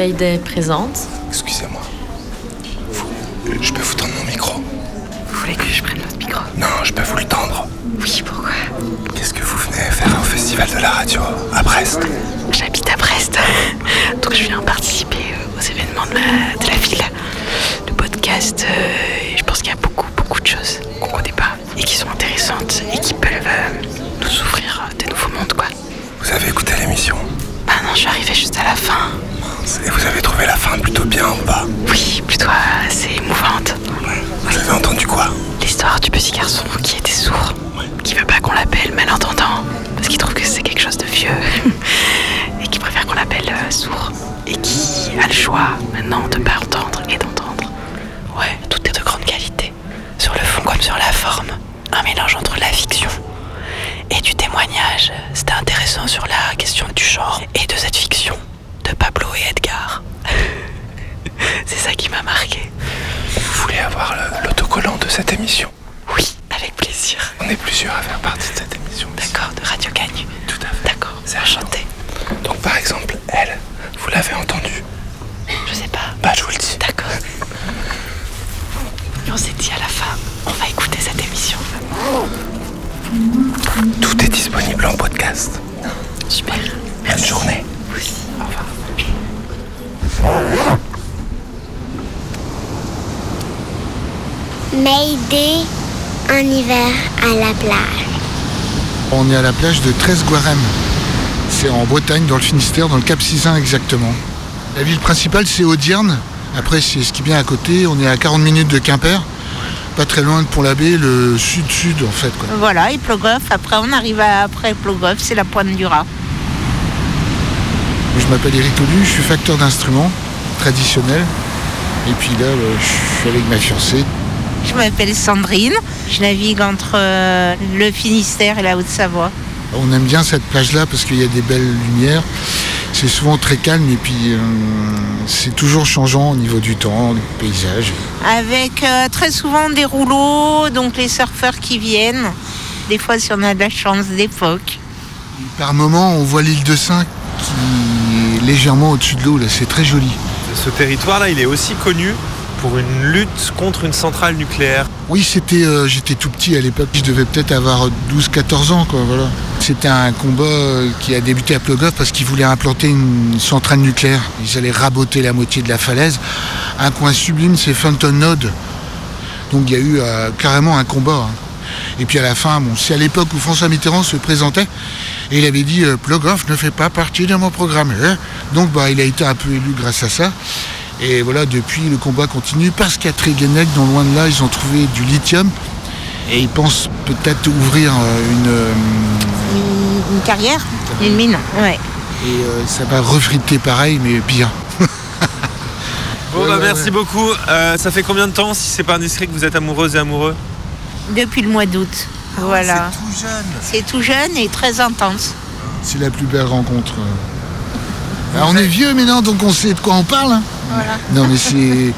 Mayday présente. Excusez-moi. Vous, je peux vous tendre mon micro? Vous voulez que je prenne votre micro? Non, je peux vous le tendre. Oui, pourquoi? Qu'est-ce que vous venez faire au festival de la radio à Brest? J'habite à Brest, donc je viens participer euh, aux événements de la, de la ville. Le podcast, euh, je pense qu'il y a beaucoup, beaucoup de choses qu'on connaît pas et qui sont intéressantes et qui peuvent euh, nous ouvrir euh, de nouveaux mondes, quoi. Vous avez écouté l'émission? Bah non, je suis arrivée juste à la fin. Et vous avez trouvé la fin plutôt bien ou pas Oui, plutôt assez émouvante. Vous avez entendu quoi L'histoire du petit garçon qui était sourd, qui veut pas qu'on l'appelle malentendant, parce qu'il trouve que c'est quelque chose de vieux, et qui préfère qu'on l'appelle euh, sourd, et qui a le choix maintenant de pas entendre et d'entendre. Ouais, tout est de grande qualité, sur le fond comme sur la forme. Un mélange entre la fiction et du témoignage. C'était intéressant sur la question du genre et de cette fiction de Pablo et Edgar. c'est ça qui m'a marqué. Vous voulez avoir l'autocollant de cette émission Oui, avec plaisir. On est plusieurs à faire partie de cette émission. D'accord, de Radio Canu. Tout à fait. D'accord, C'est enchanté. Donc par exemple, elle, vous l'avez entendue Je sais pas. Bah je vous le dis. D'accord. Et on s'est dit à la fin, on va écouter cette émission. Tout est disponible en podcast. Super. Bonne journée. Au revoir. Mayday en hiver à la plage. On est à la plage de Tresguarem. C'est en Bretagne, dans le Finistère, dans le Cap Sizun exactement. La ville principale, c'est Audierne. Après, c'est ce qui vient à côté. On est à 40 minutes de Quimper. Pas très loin de Pont-l'Abbé, le sud-sud en fait. quoi. Voilà, et Plogoff. Après, on arrive à, après Plogoff, c'est la pointe du Raz. Je m'appelle Eric Olu, je suis facteur d'instruments traditionnels. Et puis là, euh, je suis avec ma fiancée. Je m'appelle Sandrine. Je navigue entre euh, le Finistère et la Haute-Savoie. On aime bien cette plage-là parce qu'il y a des belles lumières. C'est souvent très calme et puis euh, c'est toujours changeant au niveau du temps, du paysage. Avec euh, très souvent des rouleaux, donc les surfeurs qui viennent. Des fois, si on a de la chance d'époque. Par moment, on voit l'île de Saint qui légèrement au-dessus de l'eau. Là, c'est très joli. Ce territoire-là, il est aussi connu pour une lutte contre une centrale nucléaire. Oui, c'était, euh, j'étais tout petit à l'époque. Je devais peut-être avoir 12-14 ans, quoi. Voilà. C'était un combat euh, qui a débuté à Plogoff parce qu'ils voulaient implanter une centrale nucléaire. Ils allaient raboter la moitié de la falaise. Un coin sublime, c'est Fountain Node. Donc il y a eu euh, carrément un combat. hein. Et puis à la fin, bon, c'est à l'époque où François Mitterrand se présentait et il avait dit euh, Plogoff ne fait pas partie de mon programme. hein. Donc bah, il a été un peu élu grâce à ça. Et voilà, depuis le combat continue parce qu'à Tréguenec, non loin de là, ils ont trouvé du lithium et ils pensent peut-être ouvrir euh, une. euh, Une, une carrière Une mine, ouais. et euh, ça va refriter pareil, mais bien. Bon, Ouais, bah ouais, merci ouais. beaucoup. Euh, ça fait combien de temps, si c'est pas indiscret, que vous êtes amoureuse et amoureux? Depuis le mois d'août. Voilà. tout jeune. C'est tout jeune et très intense. C'est la plus belle rencontre. Ah, on est vieux maintenant, donc on sait de quoi on parle. hein. Non, mais c'est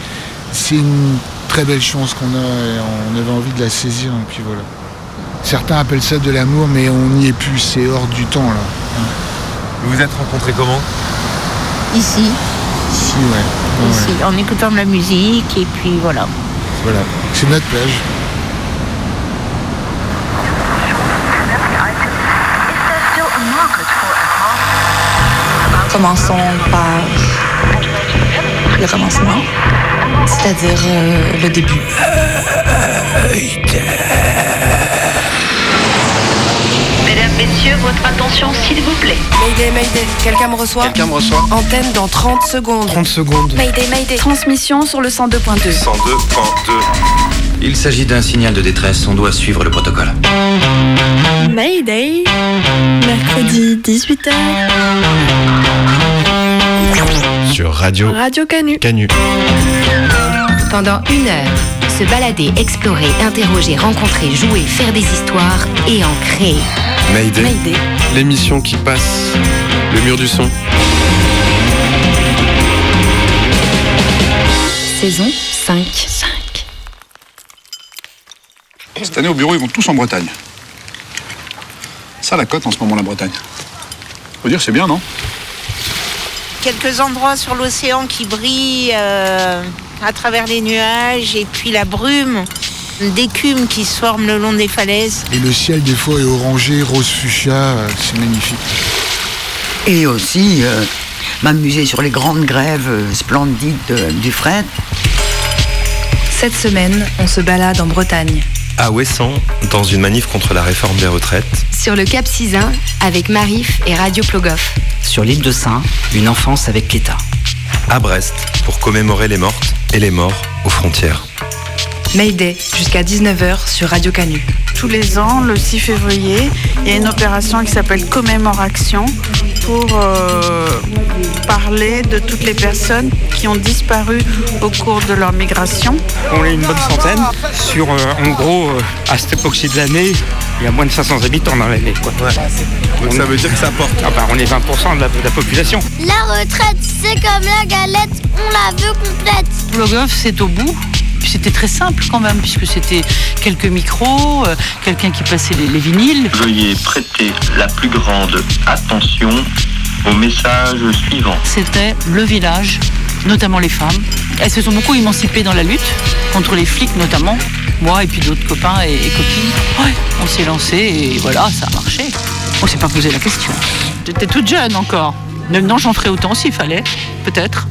c'est une très belle chance qu'on a et on avait envie de la saisir. Et puis voilà. Certains appellent ça de l'amour, mais on n'y est plus. C'est hors du temps là. Vous vous êtes rencontrés comment? Ici, ouais. Ouais, ouais. ici, en écoutant de la musique et puis voilà. Voilà. C'est notre plage. Commençons par le commencement, c'est-à-dire euh, le début. Mesdames, Messieurs, votre attention s'il vous plaît. Mayday, Mayday, quelqu'un me reçoit Quelqu'un me reçoit Antenne dans 30 secondes. 30 secondes. Mayday, Mayday. Transmission sur le 102.2. 102.2. Il s'agit d'un signal de détresse, on doit suivre le protocole. Mayday, mercredi 18h, Sur Radio Radio Canu. Canu. Pendant une heure, se balader, explorer, interroger, rencontrer, jouer, faire des histoires et en créer. Mayday. Mayday. L'émission qui passe le mur du son. Saison 5. 5. Cette année au bureau, ils vont tous en Bretagne. Ça, la cote en ce moment, la Bretagne. Faut dire, c'est bien, non? Quelques endroits sur l'océan qui brillent euh, à travers les nuages et puis la brume d'écume qui se forme le long des falaises. Et le ciel, des fois, est orangé, rose fuchsia, euh, c'est magnifique. Et aussi euh, m'amuser sur les grandes grèves euh, splendides euh, du fret. Cette semaine, on se balade en Bretagne. À Ouessant, dans une manif contre la réforme des retraites. Sur le Cap Cisin avec Marif et Radio Plogoff. Sur l'île de Saint, une enfance avec l'État. À Brest, pour commémorer les mortes et les morts aux frontières. Mayday, jusqu'à 19h sur Radio Canu. Tous les ans, le 6 février, il y a une opération qui s'appelle Commémoration pour euh, parler de toutes les personnes qui ont disparu au cours de leur migration. On est une bonne centaine. Sur, euh, en gros, euh, à cette époque-ci de l'année, il y a moins de 500 habitants dans l'année. Quoi. Donc ça veut dire que ça porte. Ah bah, on est 20% de la, de la population. La retraite, c'est comme la galette, on la veut complète. Blogoff, c'est au bout. C'était très simple quand même, puisque c'était quelques micros, euh, quelqu'un qui passait les, les vinyles. Veuillez prêter la plus grande attention au message suivant. C'était le village, notamment les femmes. Elles se sont beaucoup émancipées dans la lutte, contre les flics notamment. Moi et puis d'autres copains et, et copines. Ouais, on s'est lancé et voilà, ça a marché. On s'est pas posé la question. J'étais toute jeune encore. Maintenant, j'en ferais autant s'il fallait, peut-être.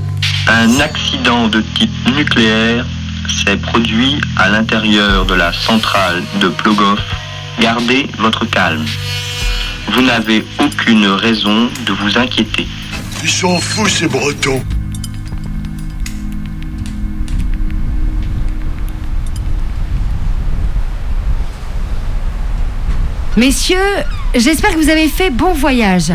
Un accident de type nucléaire s'est produit à l'intérieur de la centrale de Plogoff. Gardez votre calme. Vous n'avez aucune raison de vous inquiéter. Ils s'en foutent ces bretons. Messieurs, j'espère que vous avez fait bon voyage.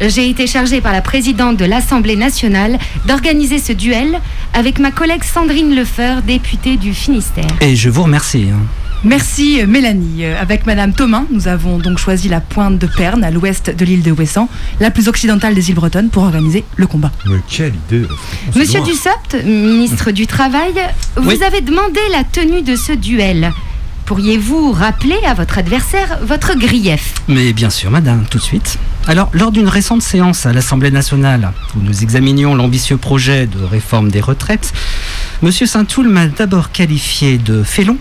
J'ai été chargée par la présidente de l'Assemblée nationale d'organiser ce duel avec ma collègue Sandrine Lefeur, députée du Finistère. Et je vous remercie. hein. Merci euh, Mélanie. Euh, Avec Madame Thomas, nous avons donc choisi la pointe de Perne, à l'ouest de l'île de Ouessant, la plus occidentale des îles bretonnes, pour organiser le combat. Mais quelle idée Monsieur Dussopt, ministre du Travail, vous Oui. avez demandé la tenue de ce duel. Pourriez-vous rappeler à votre adversaire votre grief? Mais bien sûr, madame, tout de suite. Alors, lors d'une récente séance à l'Assemblée nationale, où nous examinions l'ambitieux projet de réforme des retraites, Monsieur Saint-Toul m'a d'abord qualifié de félon,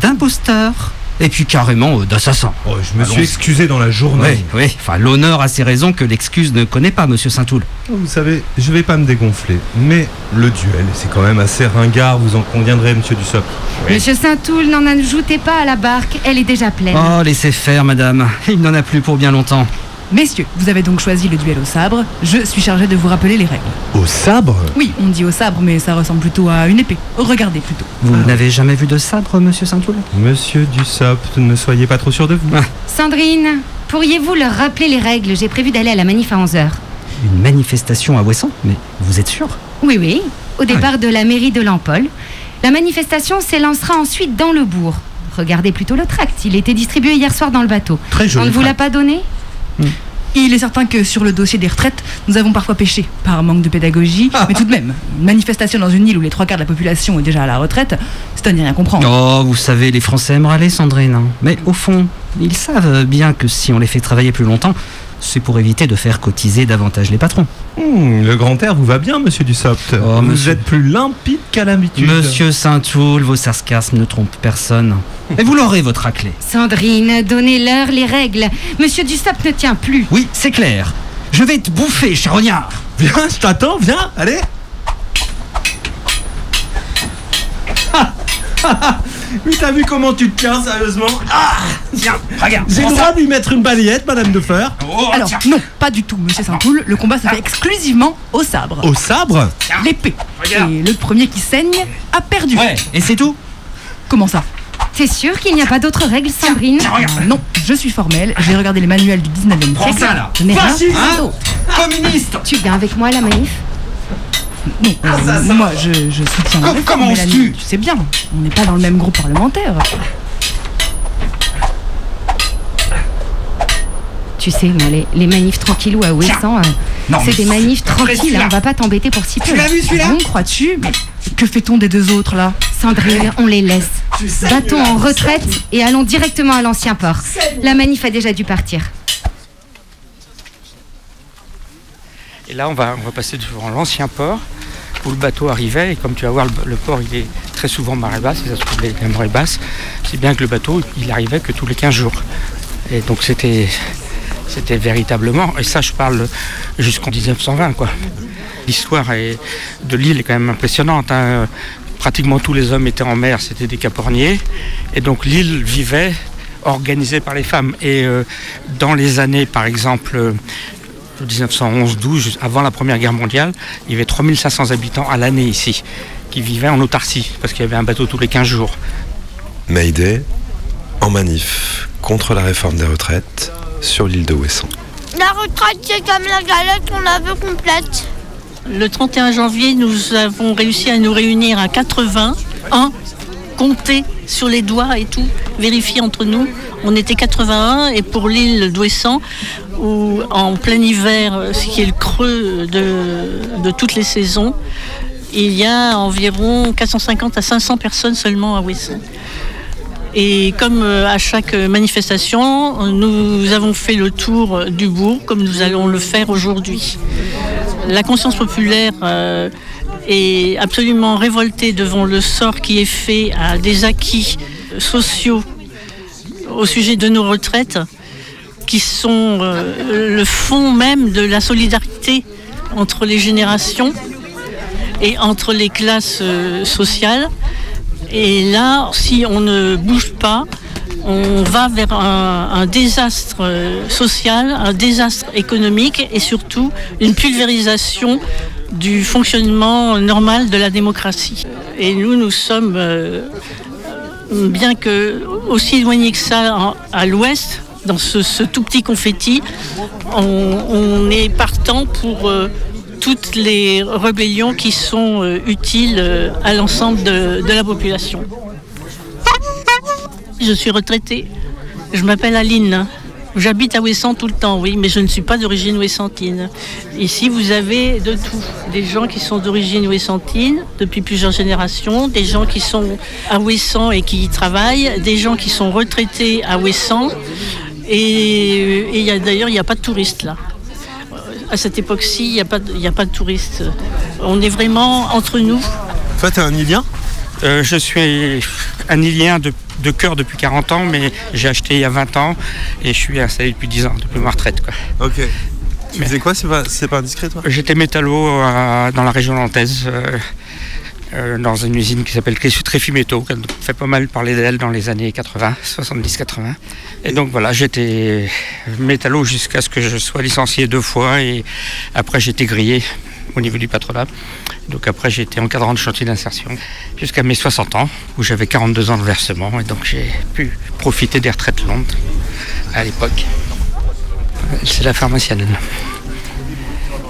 d'imposteur, et puis carrément euh, d'assassin. je me suis excusé dans la journée. Oui, oui. Enfin, l'honneur a ses raisons que l'excuse ne connaît pas, Monsieur Saint-Toul. Vous savez, je vais pas me dégonfler, mais le duel, c'est quand même assez ringard, vous en conviendrez, monsieur Dussopt. Monsieur Saint-Toul, n'en ajoutez pas à la barque, elle est déjà pleine. Oh, laissez faire, madame. Il n'en a plus pour bien longtemps. Messieurs, vous avez donc choisi le duel au sabre. Je suis chargée de vous rappeler les règles. Au sabre Oui, on dit au sabre, mais ça ressemble plutôt à une épée. Regardez plutôt. Vous n'avez jamais vu de sabre, Monsieur Saint-Toul Monsieur Dussopt, ne soyez pas trop sûr de vous. Sandrine, pourriez-vous leur rappeler les règles? J'ai prévu d'aller à la manif à 11h. Une manifestation à Ouessant Mais vous êtes sûr? Oui, oui, au départ de la mairie de Lampol. La manifestation s'élancera ensuite dans le bourg. Regardez plutôt le tract, il était distribué hier soir dans le bateau. Très joli On ne vous l'a pas donné? Il est certain que sur le dossier des retraites, nous avons parfois péché par manque de pédagogie, mais tout de même, une manifestation dans une île où les trois quarts de la population est déjà à la retraite, c'est à n'y rien comprendre. Oh, vous savez, les Français aiment râler, Sandrine. Mais au fond, ils savent bien que si on les fait travailler plus longtemps, c'est pour éviter de faire cotiser davantage les patrons. Hmm, le grand air vous va bien, monsieur Dussopt. vous monsieur- êtes plus limpide qu'à l'habitude. Monsieur Saint-Toul, vos sarcasmes ne trompent personne. Et vous l'aurez, votre raclée. Sandrine, donnez-leur les règles. Monsieur Dussop ne tient plus. Oui, c'est clair. Je vais te bouffer, charognard. Viens, je t'attends, viens, allez. Mais t'as vu comment tu te tiens, sérieusement Ah Viens, regarde. J'ai le droit de lui mettre une balayette, madame de Fer Alors, non, pas du tout, monsieur Saint-Poul. Le combat se fait exclusivement au sabre. Au sabre L'épée. Et le premier qui saigne a perdu. Ouais, et c'est tout Comment ça? T'es sûr qu'il n'y a pas d'autres règles, Sandrine? Ah, Non, je suis formelle. J'ai regardé les manuels du 19e Prends siècle. ça, là. Je n'ai rien Fasciste. fait d'autre. Communiste Tu viens avec moi à la manif? Non, euh, moi je, je soutiens la réforme, comment Mélanie. oses-tu Tu sais bien, on n'est pas dans le même groupe parlementaire. Tu sais, moi, les, les manifs tranquillou à Ouessant, Non, c'est des manifs tranquilles, celui-là. hein, on va pas t'embêter pour si peu. Bon, crois-tu? Mais que fait-on des deux autres là? Sandrine, on les laisse. Battons en retraite et allons directement à l'ancien port. La manif a déjà dû partir. Là, on va, on passer devant l'ancien port où le bateau arrivait. Et comme tu vas voir, le, port, il est très souvent marée basse. Et ça se trouve marées basses. C'est bien que le bateau, il arrivait que tous les 15 jours. Et donc, c'était, véritablement, et ça, je parle jusqu'en 1920, quoi. L'histoire de l'île est quand même impressionnante. hein. Pratiquement tous les hommes étaient en mer, c'était des caporniers. Et donc, l'île vivait organisée par les femmes. Et euh, dans les années, par exemple, 1911-12, juste avant la Première Guerre mondiale, il y avait 3500 habitants à l'année ici, qui vivaient en autarcie, parce qu'il y avait un bateau tous les 15 jours. Mayday, en manif contre la réforme des retraites sur l'île de Ouessant. La retraite, c'est comme la galette, on la veut complète. Le 31 janvier, nous avons réussi à nous réunir à 80, un, compter sur les doigts et tout, vérifier entre nous. On était 81 et pour l'île d'Ouessant, où en plein hiver, ce qui est le creux de, de toutes les saisons, il y a environ 450 à 500 personnes seulement à Ouessant. Et comme euh, à chaque manifestation, nous avons fait le tour du bourg, comme nous allons le faire aujourd'hui. La conscience populaire euh, est absolument révoltée devant le sort qui est fait à des acquis sociaux au sujet de nos retraites, qui sont euh, le fond même de la solidarité entre les générations et entre les classes euh, sociales. Et là, si on ne bouge pas, on va vers un, un désastre euh, social, un désastre économique et surtout une pulvérisation du fonctionnement normal de la démocratie. Et nous, nous sommes, euh, bien que aussi éloignés que ça à l'ouest, dans ce, tout petit confetti, on, est partant pour euh, toutes les rébellions qui sont euh, utiles à l'ensemble de la population. Je suis retraitée. Je m'appelle Aline. J'habite à Ouessant tout le temps, oui, mais je ne suis pas d'origine ouessantine. Ici, vous avez de tout. Des gens qui sont d'origine ouessantine depuis plusieurs générations, des gens qui sont à Ouessant et qui y travaillent, des gens qui sont retraités à Ouessant. Et, et il y a- d'ailleurs, il n'y a pas de touristes là. À cette époque-ci, il n'y a, pas de- il y a pas de touristes. On est vraiment entre nous. Toi, t'es un Ilien Euh, je suis un Ilien de, de cœur depuis 40 ans, mais j'ai acheté il y a 20 ans et je suis installé depuis 10 ans, depuis ma retraite. Quoi. Ok. Tu faisais quoi? C'est pas, pas indiscret, toi? J'étais métallo euh, dans la région nantaise, euh, euh, dans une usine qui s'appelle Tréfi- Tréfimétaux, qui fait pas mal parler d'elle dans les années 80, 70-80. Et donc voilà, j'étais métallo jusqu'à ce que je sois licencié deux fois et après été grillé au niveau du patronat. Donc après j'ai été encadrant de chantier d'insertion jusqu'à mes 60 ans où j'avais 42 ans de versement et donc j'ai pu profiter des retraites longues à l'époque. C'est la pharmacienne.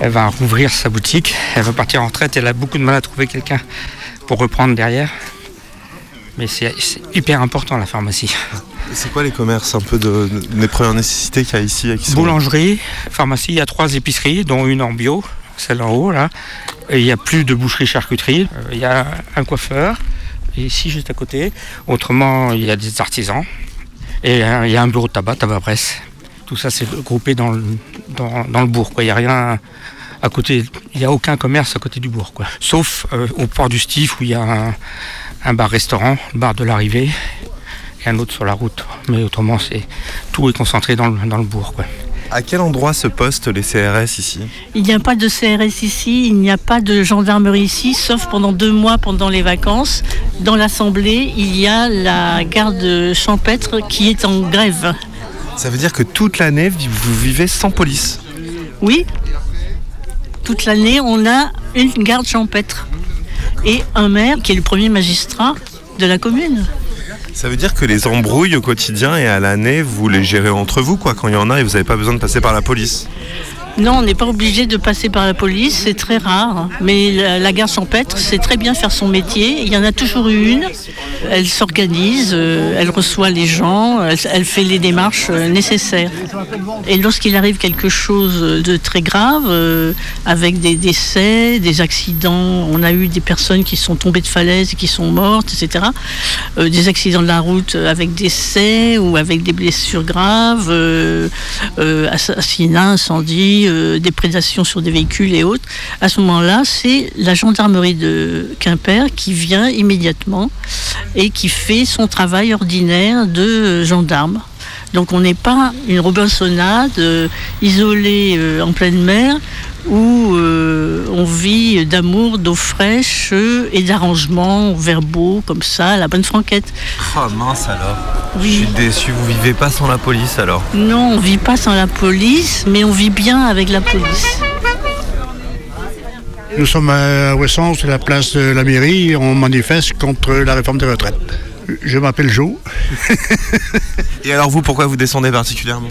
Elle va rouvrir sa boutique, elle va partir en retraite, elle a beaucoup de mal à trouver quelqu'un pour reprendre derrière. Mais c'est hyper important la pharmacie. C'est quoi les commerces un peu de, de- des premières nécessités qu'il y a ici et qui sont- Boulangerie, pharmacie, il y a trois épiceries, dont une en bio, celle en haut là. Il n'y a plus de boucherie-charcuterie. Euh, Il y a un coiffeur, ici juste à côté. Autrement, il y a des artisans. Et euh, il y a un bureau de tabac, tabac presse. Tout ça, c'est groupé dans le, dans, dans le bourg. quoi. Il n'y a rien à côté. Il n'y a aucun commerce à côté du bourg. Quoi. Sauf euh, au port du Stif où il y a un, bar-restaurant, bar de l'arrivée, et un autre sur la route. Mais autrement, c'est tout est concentré dans le, dans le bourg. Quoi. À quel endroit se postent les CRS ici Il n'y a pas de CRS ici, il n'y a pas de gendarmerie ici, sauf pendant deux mois pendant les vacances. Dans l'Assemblée, il y a la garde champêtre qui est en grève. Ça veut dire que toute l'année, vous vivez sans police Oui, toute l'année, on a une garde champêtre et un maire qui est le premier magistrat de la commune. Ça veut dire que les embrouilles au quotidien et à l'année, vous les gérez entre vous, quoi, quand il y en a et vous n'avez pas besoin de passer par la police? Non, on n'est pas obligé de passer par la police, c'est très rare. Mais la, la garde champêtre sait très bien faire son métier. Il y en a toujours eu une. Elle s'organise, euh, elle reçoit les gens, elle, fait les démarches euh, nécessaires. Et lorsqu'il arrive quelque chose de très grave, euh, avec des décès, des accidents, on a eu des personnes qui sont tombées de falaise et qui sont mortes, etc. Des accidents de la route avec décès ou avec des blessures graves, euh, euh, euh, des prédations sur des véhicules et autres, à ce moment-là, c'est la gendarmerie de Quimper qui vient immédiatement et qui fait son travail ordinaire de gendarme. Donc on n'est pas une Robinsonade euh, isolée euh, en pleine mer où euh, on vit d'amour, d'eau fraîche euh, et d'arrangements verbaux comme ça, à la bonne franquette. Oh mince alors. Oui. Je suis déçu, vous vivez pas sans la police alors. Non, on vit pas sans la police, mais on vit bien avec la police. Nous sommes à Ouessant, c'est la place de la mairie. On manifeste contre la réforme des retraites. Je m'appelle Joe. Et alors vous, pourquoi vous descendez particulièrement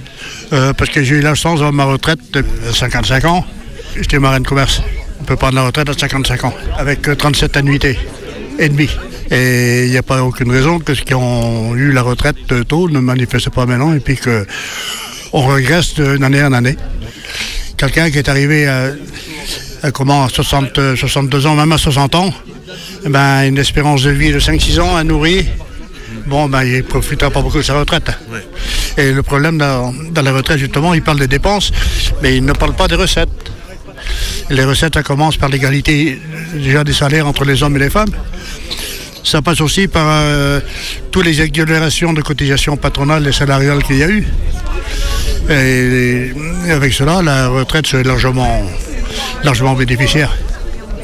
Euh, parce que j'ai eu la chance d'avoir ma retraite à 55 ans. J'étais marin de commerce. On peut prendre la retraite à 55 ans, avec euh, 37 annuités et demi. Et il n'y a pas aucune raison que ceux qui ont eu la retraite euh, tôt ne manifestent pas maintenant et puis que on regresse d'année en année. Quelqu'un qui est arrivé à, à comment, à 60, euh, 62 ans, même à 60 ans, eh ben, une espérance de vie de 5-6 ans à nourrir, bon, ben, il ne profitera pas beaucoup de sa retraite. Et le problème dans, dans la retraite, justement, il parle des dépenses, mais il ne parle pas des recettes. Les recettes, ça commence par l'égalité déjà des salaires entre les hommes et les femmes. Ça passe aussi par euh, toutes les exonérations de cotisations patronales et salariales qu'il y a eu. Et, et avec cela, la retraite largement, largement bénéficiaire.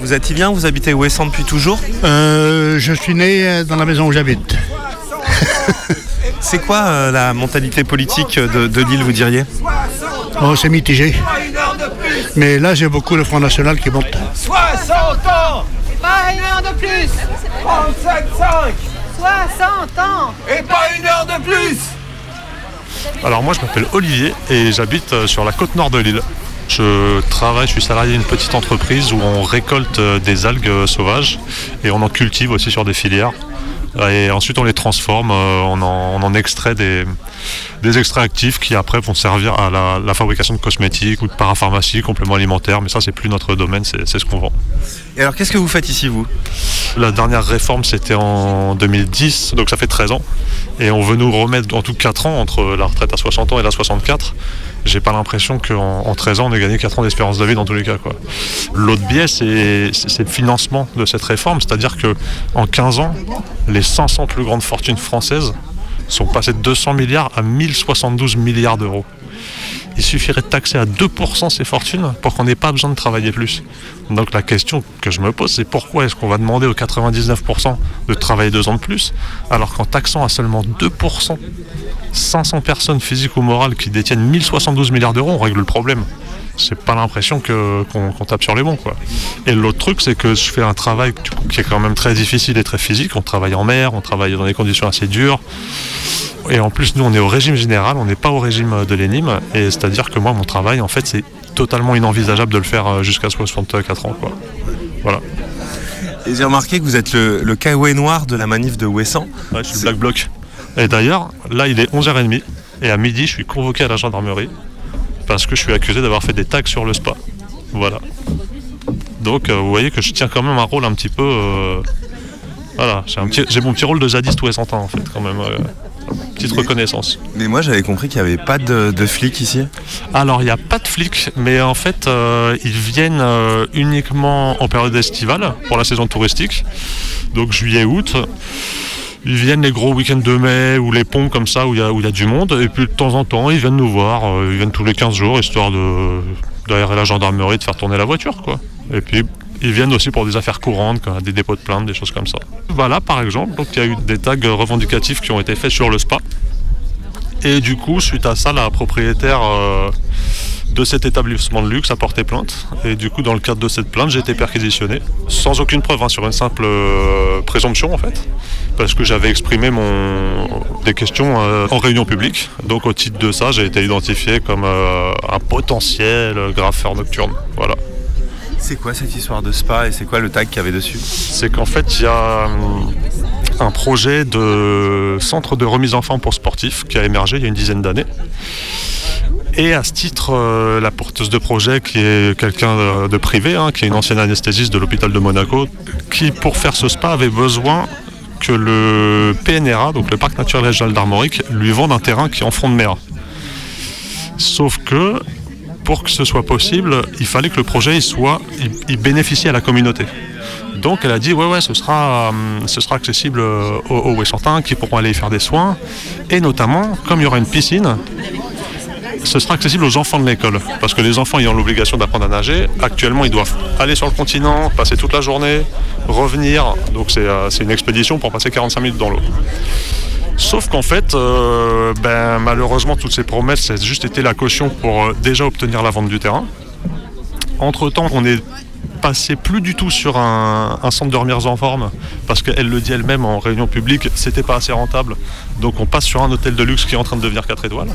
Vous êtes bien Vous habitez Ouessant depuis toujours? Euh, je suis né euh, dans la maison où j'habite. C'est quoi euh, la mentalité politique de, de l'île, vous diriez? Oh, c'est mitigé. Mais là, j'ai beaucoup le Front National qui monte. 60 ans Pas une heure de plus 35 60 ans Et pas une heure de plus Alors moi je m'appelle Olivier et j'habite euh, sur la côte nord de l'île. Je travaille, je suis salarié d'une petite entreprise où on récolte euh, des algues sauvages et on en cultive aussi sur des filières. Et ensuite on les transforme, euh, on en, on en extrait des, des extraits actifs qui après vont servir à la, la fabrication de cosmétiques ou de parapharmacie, compléments alimentaires, mais ça c'est plus notre domaine, c'est c'est ce qu'on vend. Et alors qu'est-ce que vous faites ici, vous? La dernière réforme c'était en 2010, donc ça fait 13 ans. Et on veut nous remettre en tout 4 ans entre la retraite à 60 ans et la 64. J'ai pas l'impression qu'en en 13 ans on ait gagné 4 ans d'espérance de vie dans tous les cas. quoi. L'autre biais c'est c'est- c'est le financement de cette réforme, c'est-à-dire que en 15 ans, les 500 plus grandes fortunes françaises sont passées de 200 milliards à 1072 milliards d'euros. Il suffirait de taxer à 2% ces fortunes pour qu'on n'ait pas besoin de travailler plus. Donc la question que je me pose, c'est pourquoi est-ce qu'on va demander aux 99% de travailler deux ans de plus, alors qu'en taxant à seulement 2%, 500 personnes physiques ou morales qui détiennent 1072 milliards d'euros, on règle le problème. C'est pas l'impression que- qu'on qu'on tape sur les bons. Quoi. Et l'autre truc, c'est que je fais un travail du coup, qui est quand même très difficile et très physique. On travaille en mer, on travaille dans des conditions assez dures. Et en plus, nous, on est au régime général, on n'est pas au régime de l'ENIM. Et c'est-à-dire que moi, mon travail, en fait, c'est totalement inenvisageable de le faire euh, jusqu'à 64 ans. Quoi. Voilà. Et j'ai remarqué que vous êtes le, le caouet noir de la manif de Ouessant. Ouais, je suis le Black Bloc. Et d'ailleurs, là, il est 11h30. Et à midi, je suis convoqué à la gendarmerie parce que je suis accusé d'avoir fait des tags sur le spa. Voilà. Donc, euh, vous voyez que je tiens quand même un rôle un petit peu. euh, voilà, j'ai mon petit rôle de zadiste ouessantin en fait, quand même. euh, petite reconnaissance. Mais moi j'avais compris qu'il n'y avait pas de, de flics ici. Alors, il n'y a pas de flics, mais en fait, euh, ils viennent euh, uniquement en période estivale pour la saison touristique, donc juillet-août. Ils viennent les gros week-ends de mai ou les ponts comme ça où il y, y a du monde, et puis de temps en temps, ils viennent nous voir. euh, ils viennent tous les 15 jours histoire de d'aérer la gendarmerie, de faire tourner la voiture, quoi. Et puis. Ils viennent aussi pour des affaires courantes, des dépôts de plainte, des choses comme ça. Voilà, par exemple, donc il y a eu des tags revendicatifs qui ont été faits sur le spa. Et du coup, suite à ça, la propriétaire euh, de cet établissement de luxe a porté plainte. Et du coup, dans le cadre de cette plainte, j'ai été perquisitionné, sans aucune preuve, hein, sur une simple euh, présomption en fait, parce que j'avais exprimé mon... des questions euh, en réunion publique. Donc au titre de ça, j'ai été identifié comme euh, un potentiel graffeur nocturne. Voilà. C'est quoi cette histoire de spa et c'est quoi le tag qu'il y avait dessus? C'est qu'en fait, il y a hum, un projet de centre de remise en forme pour sportifs qui a émergé il y a une dizaine d'années. Et à ce titre, euh, la porteuse de projet, qui est quelqu'un de, privé, hein, qui est une ancienne anesthésiste de l'hôpital de Monaco, qui pour faire ce spa avait besoin que le PNRA, donc le parc naturel régional d'Armorique, lui vende un terrain qui est en front de mer. Sauf que pour que ce soit possible, il fallait que le projet il soit, il, bénéficie à la communauté. Donc elle a dit ouais ouais ce sera, hum, ce sera accessible euh, aux, aux Wessantins qui pourront aller y faire des soins et notamment comme il y aura une piscine, ce sera accessible aux enfants de l'école parce que les enfants ayant l'obligation d'apprendre à nager, actuellement ils doivent aller sur le continent, passer toute la journée, revenir, donc c'est euh, c'est une expédition pour passer 45 minutes dans l'eau. Sauf qu'en fait, euh, ben, malheureusement, toutes ces promesses, a juste été la caution pour euh, déjà obtenir la vente du terrain. Entre-temps, on est passé plus du tout sur un, un centre de remise en forme, parce qu'elle le dit elle-même en réunion publique, c'était pas assez rentable. Donc on passe sur un hôtel de luxe qui est en train de devenir 4 étoiles.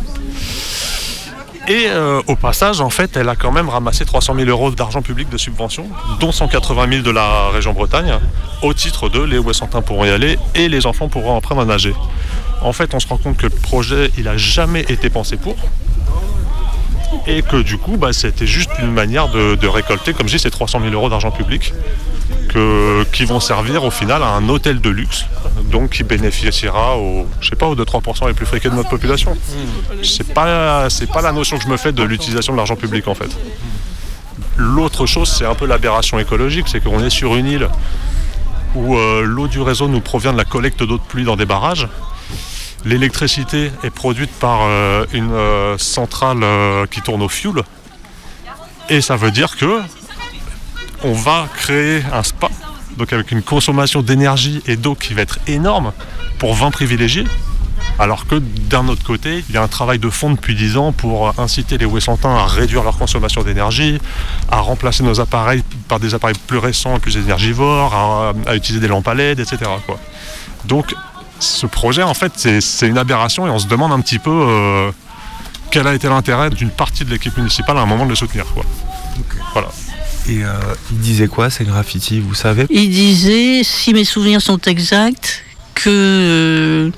Et euh, au passage, en fait, elle a quand même ramassé 300 000 euros d'argent public de subvention, dont 180 000 de la région Bretagne, au titre de les Ouessantins pourront y aller et les enfants pourront apprendre à nager. En fait, on se rend compte que le projet, il a jamais été pensé pour. Et que du coup, bah, c'était juste une manière de, de récolter, comme je dis, ces 300 000 euros d'argent public qui vont servir au final à un hôtel de luxe, donc qui bénéficiera aux, je sais pas, aux 2-3% les plus fréquents de notre population. C'est pas, pas la notion que je me fais de l'utilisation de l'argent public en fait. L'autre chose, c'est un peu l'aberration écologique, c'est qu'on est sur une île où euh, l'eau du réseau nous provient de la collecte d'eau de pluie dans des barrages. L'électricité est produite par euh, une euh, centrale qui tourne au fioul. Et ça veut dire que on va créer un spa, donc avec une consommation d'énergie et d'eau qui va être énorme pour 20 privilégiés. Alors que d'un autre côté, il y a un travail de fond depuis 10 ans pour inciter les Ouessantins à réduire leur consommation d'énergie, à remplacer nos appareils par des appareils plus récents et plus énergivores, à, à utiliser des lampes à LED, etc. quoi. Donc ce projet, en fait, c'est une aberration et on se demande un petit peu euh, quel a été l'intérêt d'une partie de l'équipe municipale à un moment de le soutenir. Quoi. Voilà. Et euh, il disait quoi ces graffitis, vous savez? Il disait, si mes souvenirs sont exacts, que euh,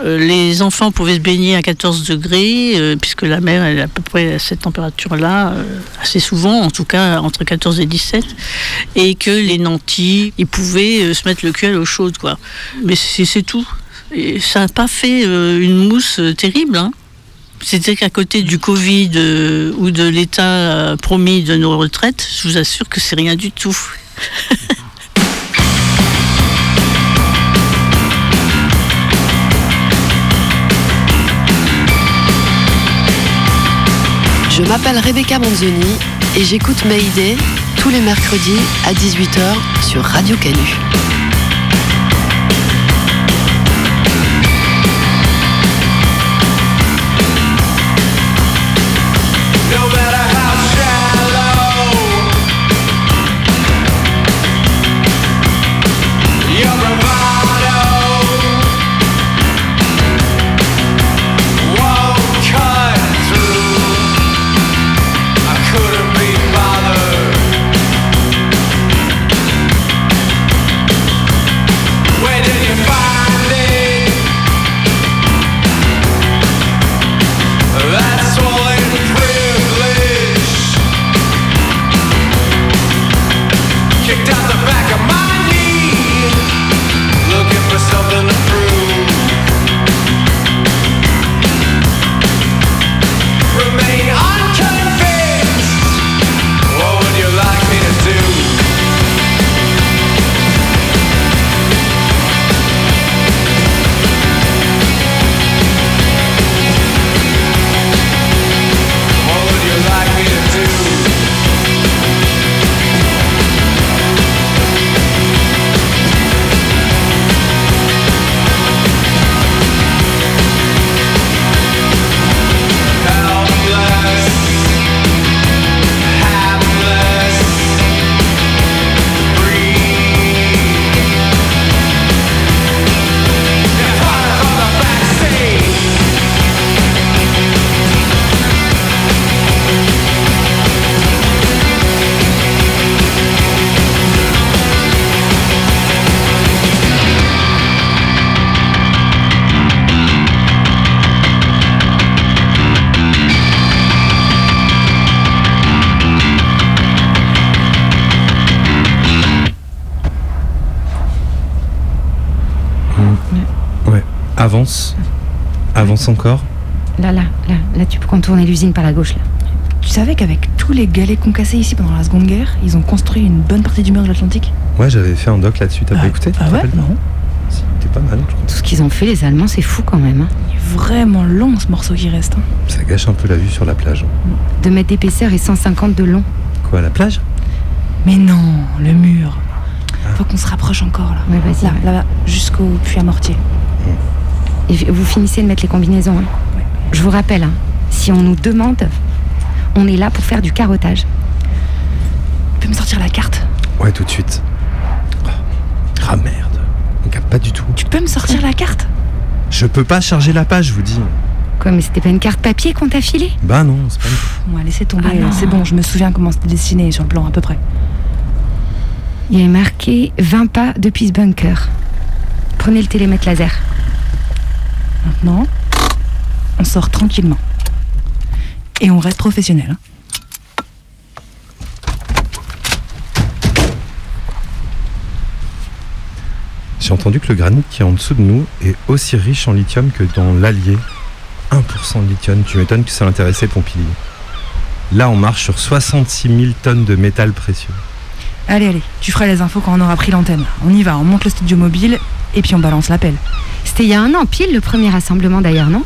euh, les enfants pouvaient se baigner à 14 degrés, puisque la mer est à peu près à cette température-là, assez souvent, en tout cas entre 14 et 17, et que les nantis, ils pouvaient se mettre le cul à l'eau chaude, quoi. Mais c'est tout. Et ça n'a pas fait une mousse terrible, hein. C'était qu'à côté du Covid euh, ou de l'état euh, promis de nos retraites, je vous assure que c'est rien du tout. Je m'appelle Rebecca Manzoni et j'écoute Mayday tous les mercredis à 18h sur Radio Canu. Encore. Là, là, là, là, tu peux contourner l'usine par la gauche, là. Tu savais qu'avec tous les galets concassés ici pendant la Seconde Guerre, ils ont construit une bonne partie du mur de l'Atlantique? Ouais, j'avais fait un doc là-dessus, t'as pas écouté Ah ouais Non. C'était pas mal, je crois. Tout ce qu'ils ont fait, les Allemands, c'est fou quand même. hein. Il est vraiment long ce morceau qui reste. hein. Ça gâche un peu la vue sur la plage. Deux mètres d'épaisseur et 150 de long. Quoi, la plage? Mais non, le mur. Faut qu'on se rapproche encore là. Ouais, vas-y. Là, là, jusqu'au puits à mortier. Et vous finissez de mettre les combinaisons. hein. Je vous rappelle, hein, si on nous demande, on est là pour faire du carottage. Tu peux me sortir la carte? Ouais, tout de suite. Ah merde. On capte pas du tout. Tu peux me sortir la carte? Je peux pas charger la page, je vous dis. Quoi, mais c'était pas une carte papier qu'on t'a filée? Bah non, c'est pas une... Bon, laissez tomber. Ah c'est bon, je me souviens comment c'était dessiné sur le plan à peu près. Il est marqué 20 pas depuis ce bunker. Prenez le télémètre laser. Maintenant, on sort tranquillement. Et on reste professionnel. hein. J'ai entendu que le granit qui est en dessous de nous est aussi riche en lithium que dans l'Allier. 1% de lithium, tu m'étonnes que ça l'intéressait Pompili. Là, on marche sur 66 000 tonnes de métal précieux. Allez, allez, tu feras les infos quand on aura pris l'antenne. On y va, on monte le studio mobile et puis on balance l'appel. C'était il y a un an pile le premier rassemblement d'ailleurs, non?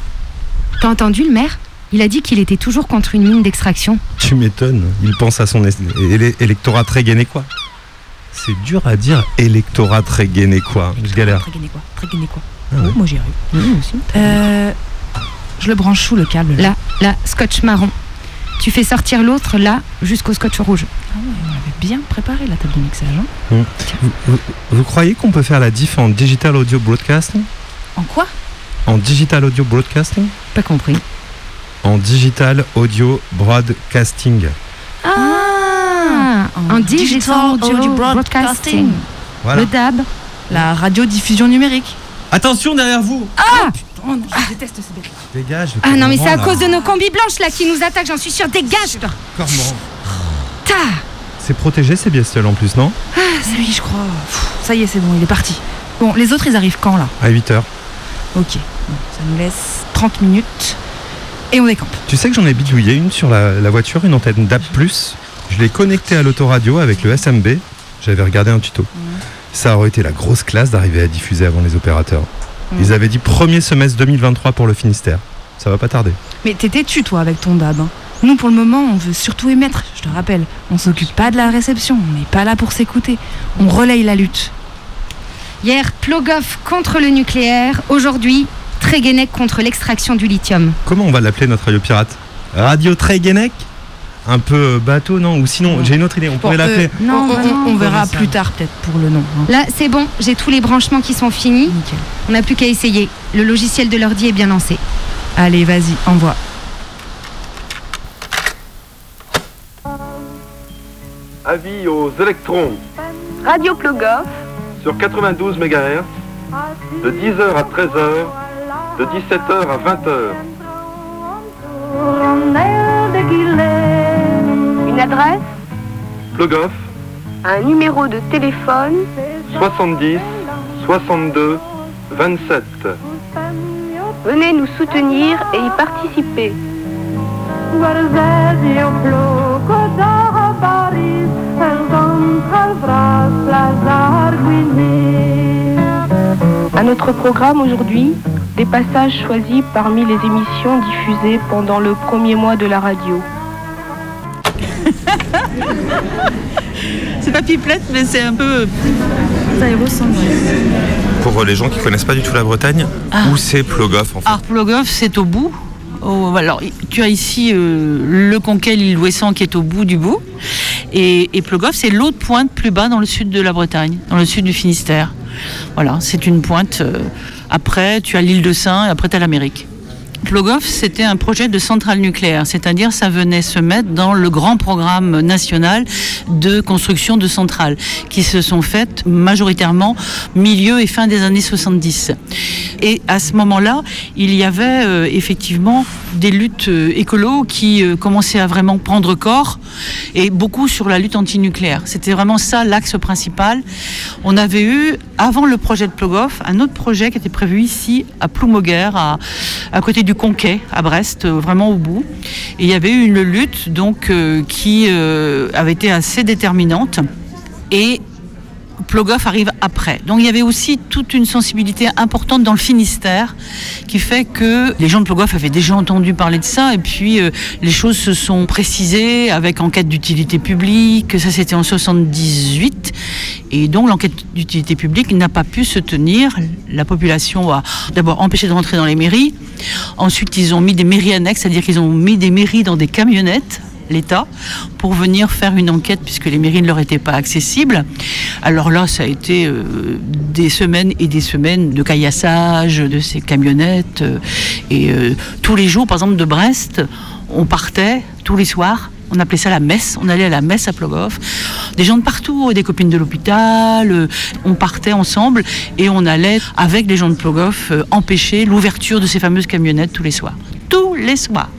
T'as entendu le maire? Il a dit qu'il était toujours contre une mine d'extraction. Tu m'étonnes, il pense à son électorat très guénécois. C'est dur à dire électorat très guénécois. Je galère. Très quoi Très quoi Ah ouais. Oh, moi j'y arrive. Euh, je le branche sous le câble. Là, là, scotch marron. Tu fais sortir l'autre là jusqu'au scotch rouge. Ah ouais, on avait bien préparé la table de mixage. hein. Hum. Vous, vous- vous croyez qu'on peut faire la diff en digital audio broadcasting? En quoi? En digital audio broadcasting? Pas compris. En digital audio broadcasting. Ah, en digital audio broadcasting. Voilà. Le DAB. La radiodiffusion numérique. Attention derrière vous Ah Oh non, je déteste ces bêtes Dégage. Ah non, mais c'est à cause de nos combis blanches là qui nous attaquent, j'en suis sûre. Dégage toi Cormorant. Ta C'est protégé ces bestioles en plus, non Ah, c'est lui, je crois. Pff, ça y est, c'est bon, il est parti. Bon, les autres, ils arrivent quand là À 8h. Ok, bon, ça nous laisse 30 minutes et on décampe. Tu sais que j'en ai bidouillé une sur la, la voiture, une antenne DAB+. Je l'ai connectée à l'autoradio avec le SMB. J'avais regardé un tuto. Ça aurait été la grosse classe d'arriver à diffuser avant les opérateurs. Ils avaient dit premier semestre 2023 pour le Finistère. Ça va pas tarder. Mais t'es têtu, toi, avec ton DAB. hein? Nous, pour le moment, on veut surtout émettre, je te rappelle. On s'occupe pas de la réception, on n'est pas là pour s'écouter. On relaye la lutte. Hier, Plogoff contre le nucléaire. Aujourd'hui, Tréguenec contre l'extraction du lithium. Comment on va l'appeler notre radio pirate? Radio Treguenec Un peu euh, bateau, non Ou sinon, j'ai une autre idée, on pourrait Bon, l'appeler. euh, Non, on, on- non. on verra plus tard, peut-être, pour le nom. hein. Là, c'est bon, j'ai tous les branchements qui sont finis. On n'a plus qu'à essayer. Le logiciel de l'ordi est bien lancé. Allez, vas-y, envoie. Avis aux électrons Radio Plogoff, sur 92 MHz de 10h à 13h, de 17h à 20h. Adresse, Plogoff, un numéro de téléphone, 70 62 27. venez nous soutenir et y participer. À notre programme aujourd'hui, des passages choisis parmi les émissions diffusées pendant le premier mois de la radio. C'est pas pipelette, mais c'est un peu. Ça y ressemble. Pour les gens qui connaissent pas du tout la Bretagne, où c'est Plogoff en fait Ah, Plogoff, c'est au bout. Alors, tu as ici euh, le Conquet, l'île Ouessant qui est au bout du bout. Et, et Plogoff, c'est l'autre pointe plus bas dans le sud de la Bretagne, dans le sud du Finistère. Voilà, c'est une pointe. euh, après, tu as l'île de Saint et après, tu as l'Amérique. Plogoff, c'était un projet de centrale nucléaire, c'est-à-dire ça venait se mettre dans le grand programme national de construction de centrales qui se sont faites majoritairement milieu et fin des années 70. Et à ce moment-là, il y avait euh, effectivement des luttes euh, écolo qui euh, commençaient à vraiment prendre corps et beaucoup sur la lutte antinucléaire. C'était vraiment ça l'axe principal. On avait eu, avant le projet de Plogoff, un autre projet qui était prévu ici à Ploumoguer, à, à côté du du Conquet à Brest, euh, vraiment au bout. Et il y avait eu une lutte donc euh, qui euh, avait été assez déterminante. Et Plogoff arrive après. Donc il y avait aussi toute une sensibilité importante dans le Finistère qui fait que les gens de Plogoff avaient déjà entendu parler de ça et puis euh, les choses se sont précisées avec enquête d'utilité publique. Ça c'était en 78 et donc l'enquête d'utilité publique n'a pas pu se tenir. La population a d'abord empêché de rentrer dans les mairies. Ensuite ils ont mis des mairies annexes, c'est-à-dire qu'ils ont mis des mairies dans des camionnettes l'État pour venir faire une enquête puisque les mairies ne leur étaient pas accessibles. Alors là, ça a été euh, des semaines et des semaines de caillassage de ces camionnettes. euh, et euh, tous les jours, par exemple, de Brest, on partait tous les soirs. On appelait ça la messe. On allait à la messe à Plogoff. Des gens de partout, des copines de l'hôpital. on partait ensemble et on allait avec les gens de Plogoff empêcher l'ouverture de ces fameuses camionnettes tous les soirs. Tous les soirs.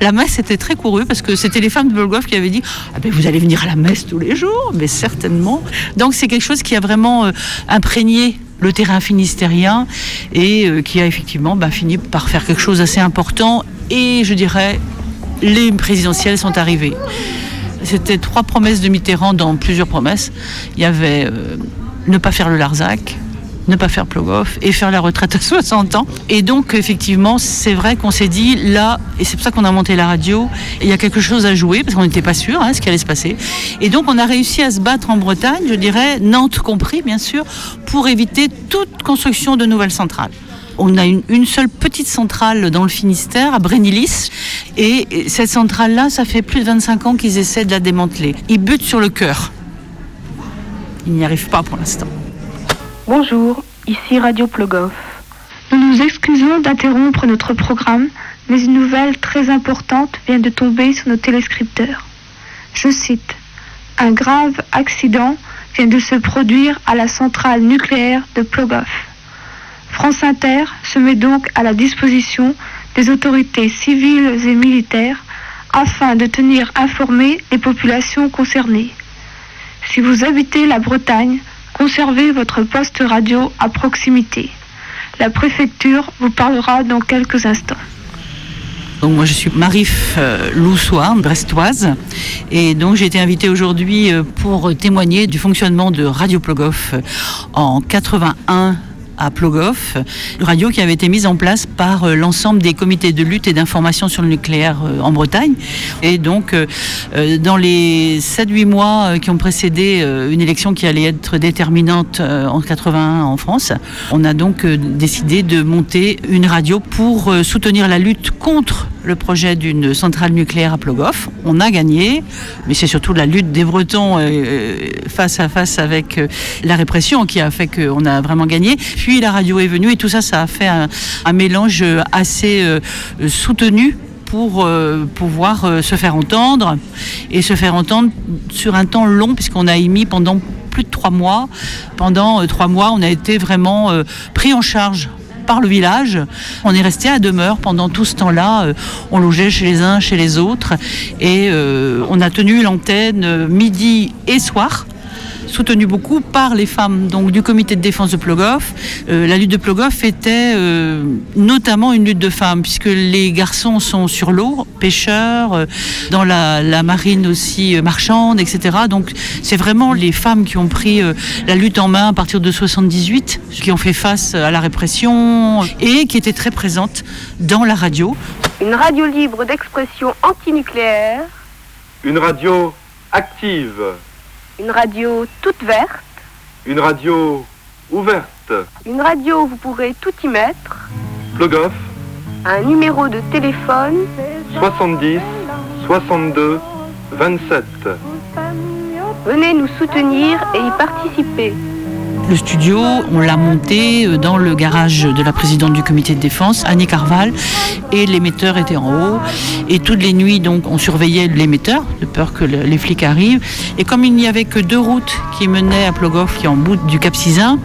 La messe était très courue parce que c'était les femmes de Bolgoff qui avaient dit ah ben vous allez venir à la messe tous les jours, mais certainement. Donc c'est quelque chose qui a vraiment euh, imprégné le terrain finistérien et euh, qui a effectivement ben, fini par faire quelque chose d'assez important. Et je dirais les présidentielles sont arrivées. C'était trois promesses de Mitterrand dans plusieurs promesses. Il y avait euh, ne pas faire le Larzac, ne pas faire Plogoff et faire la retraite à 60 ans. Et donc, effectivement, c'est vrai qu'on s'est dit, là, et c'est pour ça qu'on a monté la radio, il y a quelque chose à jouer, parce qu'on n'était pas sûr hein, ce qui allait se passer. Et donc, on a réussi à se battre en Bretagne, je dirais, Nantes compris, bien sûr, pour éviter toute construction de nouvelles centrales. On a une, seule petite centrale dans le Finistère, à Brénilis. Et cette centrale-là, ça fait plus de 25 ans qu'ils essaient de la démanteler. Ils butent sur le cœur. Ils n'y arrivent pas pour l'instant. Bonjour, ici Radio Plogoff. Nous nous excusons d'interrompre notre programme, mais une nouvelle très importante vient de tomber sur nos téléscripteurs. Je cite Un grave accident vient de se produire à la centrale nucléaire de Plogoff. France Inter se met donc à la disposition des autorités civiles et militaires afin de tenir informées les populations concernées. Si vous habitez la Bretagne, conservez votre poste radio à proximité. La préfecture vous parlera dans quelques instants. Donc moi je suis Marif euh, brestoise, et donc j'ai été invitée aujourd'hui euh, pour témoigner du fonctionnement de Radio Plogoff euh, en 81 à Plogoff, radio qui avait été mise en place par euh, l'ensemble des comités de lutte et d'information sur le nucléaire euh, en Bretagne. Et donc, euh, dans les 7-8 mois qui ont précédé une élection qui allait être déterminante en 81 en France, on a donc décidé de monter une radio pour soutenir la lutte contre le projet d'une centrale nucléaire à Plogoff. On a gagné, mais c'est surtout la lutte des Bretons face à face avec la répression qui a fait qu'on a vraiment gagné. La radio est venue et tout ça, ça a fait un, mélange assez euh, soutenu pour euh, pouvoir euh, se faire entendre et se faire entendre sur un temps long puisqu'on a émis pendant plus de trois mois. Pendant trois mois, on a été vraiment pris en charge par le village. On est resté à demeure pendant tout ce temps-là. On logeait chez les uns, chez les autres. Et on a tenu l'antenne midi et soir soutenu beaucoup par les femmes donc du comité de défense de Plogoff. Euh, la lutte de Plogoff était euh, notamment une lutte de femmes puisque les garçons sont sur l'eau, pêcheurs, euh, dans la, la marine aussi euh, marchande, etc. Donc c'est vraiment les femmes qui ont pris euh, la lutte en main à partir de 78, qui ont fait face à la répression et qui étaient très présentes dans la radio. Une radio libre d'expression antinucléaire, Une radio active. Une radio toute verte, Une radio ouverte. une radio où vous pourrez tout y mettre, Plogoff, un numéro de téléphone 70 62 27. Venez nous soutenir et y participer. Le studio, on l'a monté euh, dans le garage de la présidente du comité de défense, Annie Carval, et l'émetteur était en haut. Et toutes les nuits, donc, on surveillait l'émetteur, de peur que le- les flics arrivent. Et comme il n'y avait que deux routes qui menaient à Plogoff, qui est en bout du Cap Sizun,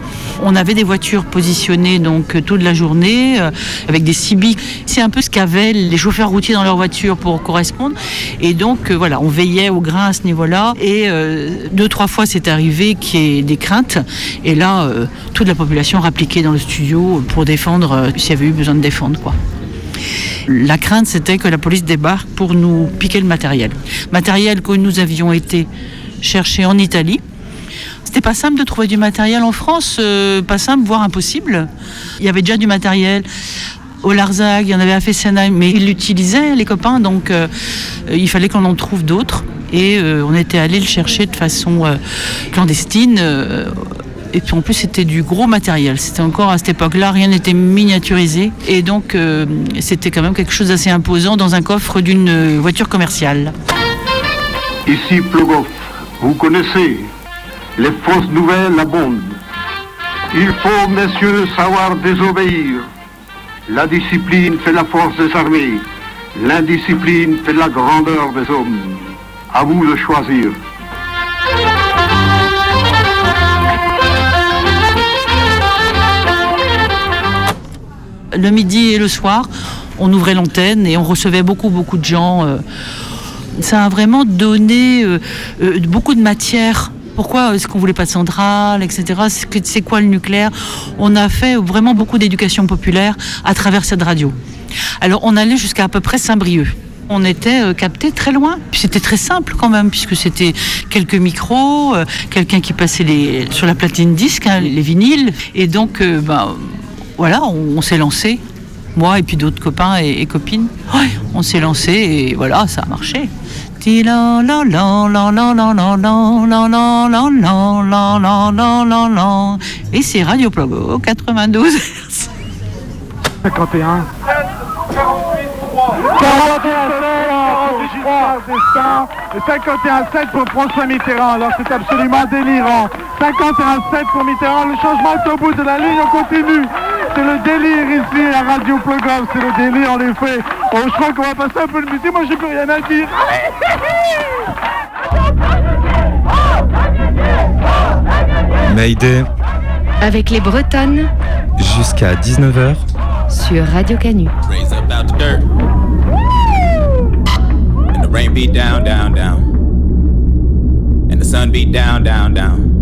on avait des voitures positionnées donc euh, toute la journée euh, avec des cibiques. C'est un peu ce qu'avaient les chauffeurs routiers dans leur voiture pour correspondre. Et donc euh, voilà, on veillait au grain à ce niveau-là. Et euh, deux trois fois, c'est arrivé qu'il y ait des craintes. Et là, toute la population rappliquée dans le studio pour défendre s'il y avait eu besoin de défendre. quoi. La crainte, c'était que la police débarque pour nous piquer le matériel. Matériel que nous avions été chercher en Italie. C'était pas simple de trouver du matériel en France, euh, pas simple, voire impossible. Il y avait déjà du matériel au Larzac, il y en avait à Fessenheim, mais ils l'utilisaient, les copains, donc euh, euh, il fallait qu'on en trouve d'autres. Et on était allé le chercher de façon clandestine. et puis en plus, c'était du gros matériel. C'était encore à cette époque-là, rien n'était miniaturisé. Et donc, c'était quand même quelque chose d'assez imposant dans un coffre d'une voiture commerciale. Ici Plogoff, vous connaissez, les fausses nouvelles abondent. Il faut, messieurs, savoir désobéir. La discipline fait la force des armées. L'indiscipline fait la grandeur des hommes. À vous de choisir. le midi et le soir, on ouvrait l'antenne et on recevait beaucoup, beaucoup de gens. euh. Ça a vraiment donné euh, euh, beaucoup de matière. Pourquoi est-ce qu'on voulait pas de centrale, etc. C'est quoi le nucléaire? On a fait vraiment beaucoup d'éducation populaire à travers cette radio. Alors on allait jusqu'à à peu près Saint-Brieuc. On était euh, capté très loin. C'était très simple quand même, puisque c'était quelques micros, euh, quelqu'un qui passait les, sur la platine disque, hein, les vinyles. Et donc, euh, ben, voilà, on, s'est lancé. Moi et puis d'autres copains et, copines. On s'est lancé et voilà, ça a marché. Ti-la, la, la, la, la, la, la, la, la, la, la, la, la, la, la, la, la. Et c'est Radio Plogo 92. 51. 41 et 51-7 pour François Mitterrand. Alors c'est absolument délirant. 51-7 pour Mitterrand. Le changement est au bout de la ligne. On continue. C'est le délire ici à Radio Plogoff. C'est le délire en effet. Bon, je crois qu'on va passer un peu de musique. Moi j'ai plus rien à dire. Mayday Avec les Bretonnes jusqu'à 19h sur Radio Canu. Raise up out the dirt. And the rain beat down, down, down. And the sun beat down, down, down.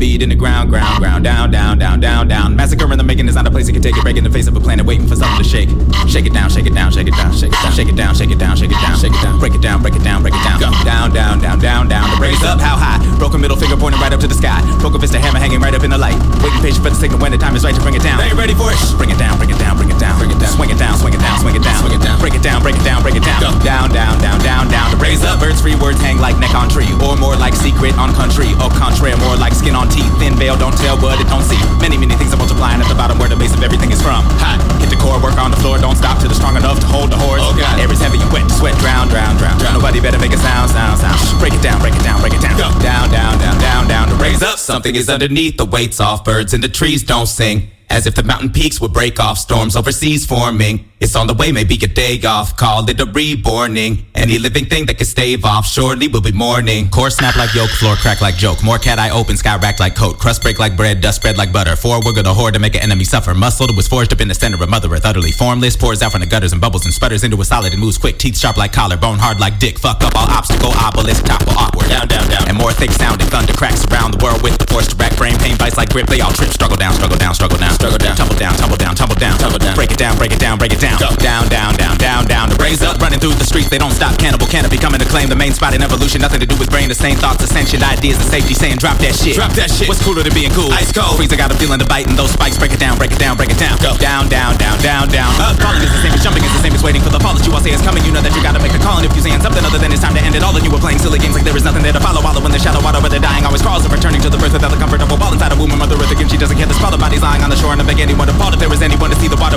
Beat in the ground, ground, ground, down, down, down, down, down. Massacre in the making is not a place you can take it. Break in the face of a planet, waiting for something to shake. Shake it down, shake it down, shake it down, shake it down, shake it down, shake it down, shake it down, shake it down. Break it down, break it down, break it down. Go down, down, down, down, down. The raise up, how high? Broken middle finger pointing right up to the sky. Broken fist, a hammer hanging right up in the light. Waiting patient for the signal when the time is right to bring it down. Are you ready for it? Bring it down, bring it down, bring it down, bring it down. Swing it down, swing it down, swing it down, swing it down. Break it down, break it down, break it down. Go down, down, down, down, down. The raise up, birds free words hang like neck on tree, or more like secret on country. Au contraire, more like skin on teeth. Thin veil, don't tell what it don't see. Many, many things are multiplying at the bottom where the base of everything is from. Hot, hit the core, work on the floor, don't stop till it's strong enough to hold the horse. Oh God, air is heavy, you wet, sweat, drown, drown, drown, drown. Nobody better make a sound, sound, sound. Break it down, break it down, break it down. Go down, down, down, down, down. To raise up, something is underneath. The weight's off, birds in the trees don't sing. As if the mountain peaks would break off, storms overseas forming. It's on the way, maybe a day off. Call it a reborning. Any living thing that can stave off, surely will be mourning. Core snap like yolk, floor crack like joke. More cat eye open, sky rack like coat. Crust break like bread, dust spread like butter. Four wiggle the horde to make an enemy suffer. Muscle that was forged up in the center of Mother Earth, utterly formless. Pours out from the gutters and bubbles and sputters into a solid and moves quick. Teeth sharp like collar, bone hard like dick. Fuck up all obstacle, obelisk, topple awkward. Down, down, down. And more thick sounding thunder cracks around the world with the force to rack brain pain bites like grip. They all trip, struggle down, struggle down, struggle down, struggle down, tumble down, tumble down, tumble down, tumble down. Break it down, break it down, break it down. Go down, down, down, down, down. The raise up, running through the streets, they don't stop. Cannibal canopy coming to claim the main spot in evolution. Nothing to do with brain, the same thoughts, ascension, ideas, and safety. Saying drop that shit. Drop that shit. What's cooler than being cool? Ice cold. Freezer got a feeling to bite, and those spikes break it down, break it down, break it down. Go down, down, down, down, down. Up. Falling is the same as jumping is the same as waiting for the fall that you all say is coming. You know that you gotta make a call, and if you're saying something other than it's time to end it all, then you were playing silly games like there is nothing there to follow. Wallow in the shadow, water where they're dying, always crawls of returning to the birth without the comfort of a ball inside a womb. of Mother Earth again, she doesn't care. The sprawled bodies lying on the shore, and I beg anyone to fall if there is anyone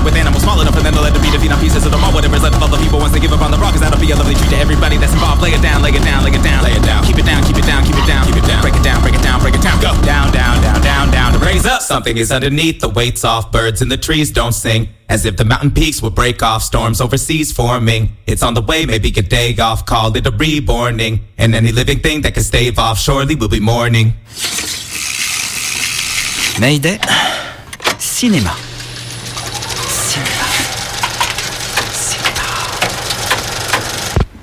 to see the water with animals small enough, and then to let them be to feed on pieces of the mall. Whatever's left of all the people once they give up on the rock, 'cause that'll be a lovely treat to everybody that's involved. Lay it down, lay it down, lay it down, lay it down. Keep it down, keep it down, keep it down, keep it down. Break it down, break it down, break it down. Go down, down, down, down, down. To raise up, something is underneath. The weight's off. Birds in the trees don't sing. As if the mountain peaks would break off, storms overseas forming. It's on the way, maybe a day off. Call it a reborning. And any living thing that can stave off, surely will be mourning. Mayday, cinéma.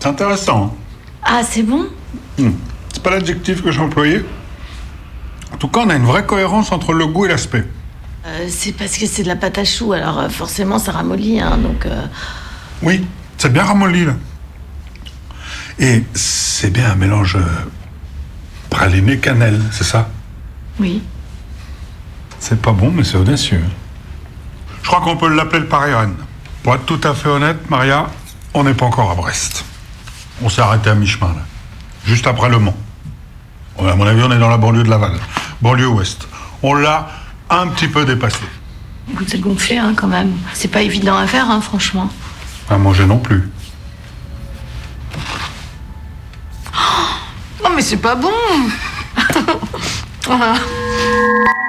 C'est intéressant. Ah, c'est bon? Hmm. C'est pas l'adjectif que j'employais. tout cas, on a une vraie cohérence entre le goût et l'aspect. Euh, c'est parce que c'est de la pâte à choux, alors euh, forcément ça ramollit, hein, donc... euh, Oui, c'est bien ramolli, là. Et c'est bien un mélange euh, praliné-cannelle, c'est ça? Oui. C'est pas bon, mais c'est audacieux. Je crois qu'on peut l'appeler le Paris-Rennes. Pour être tout à fait honnête, Maria, on n'est pas encore à Brest. On s'est arrêté à mi-chemin, là. Juste après Le Mans. À mon avis, on est dans la banlieue de Laval. Banlieue ouest. On l'a un petit peu dépassé. Écoute, c'est gonflé hein, quand même. C'est pas évident à faire, hein, franchement. À manger non plus. Non mais c'est pas bon Voilà.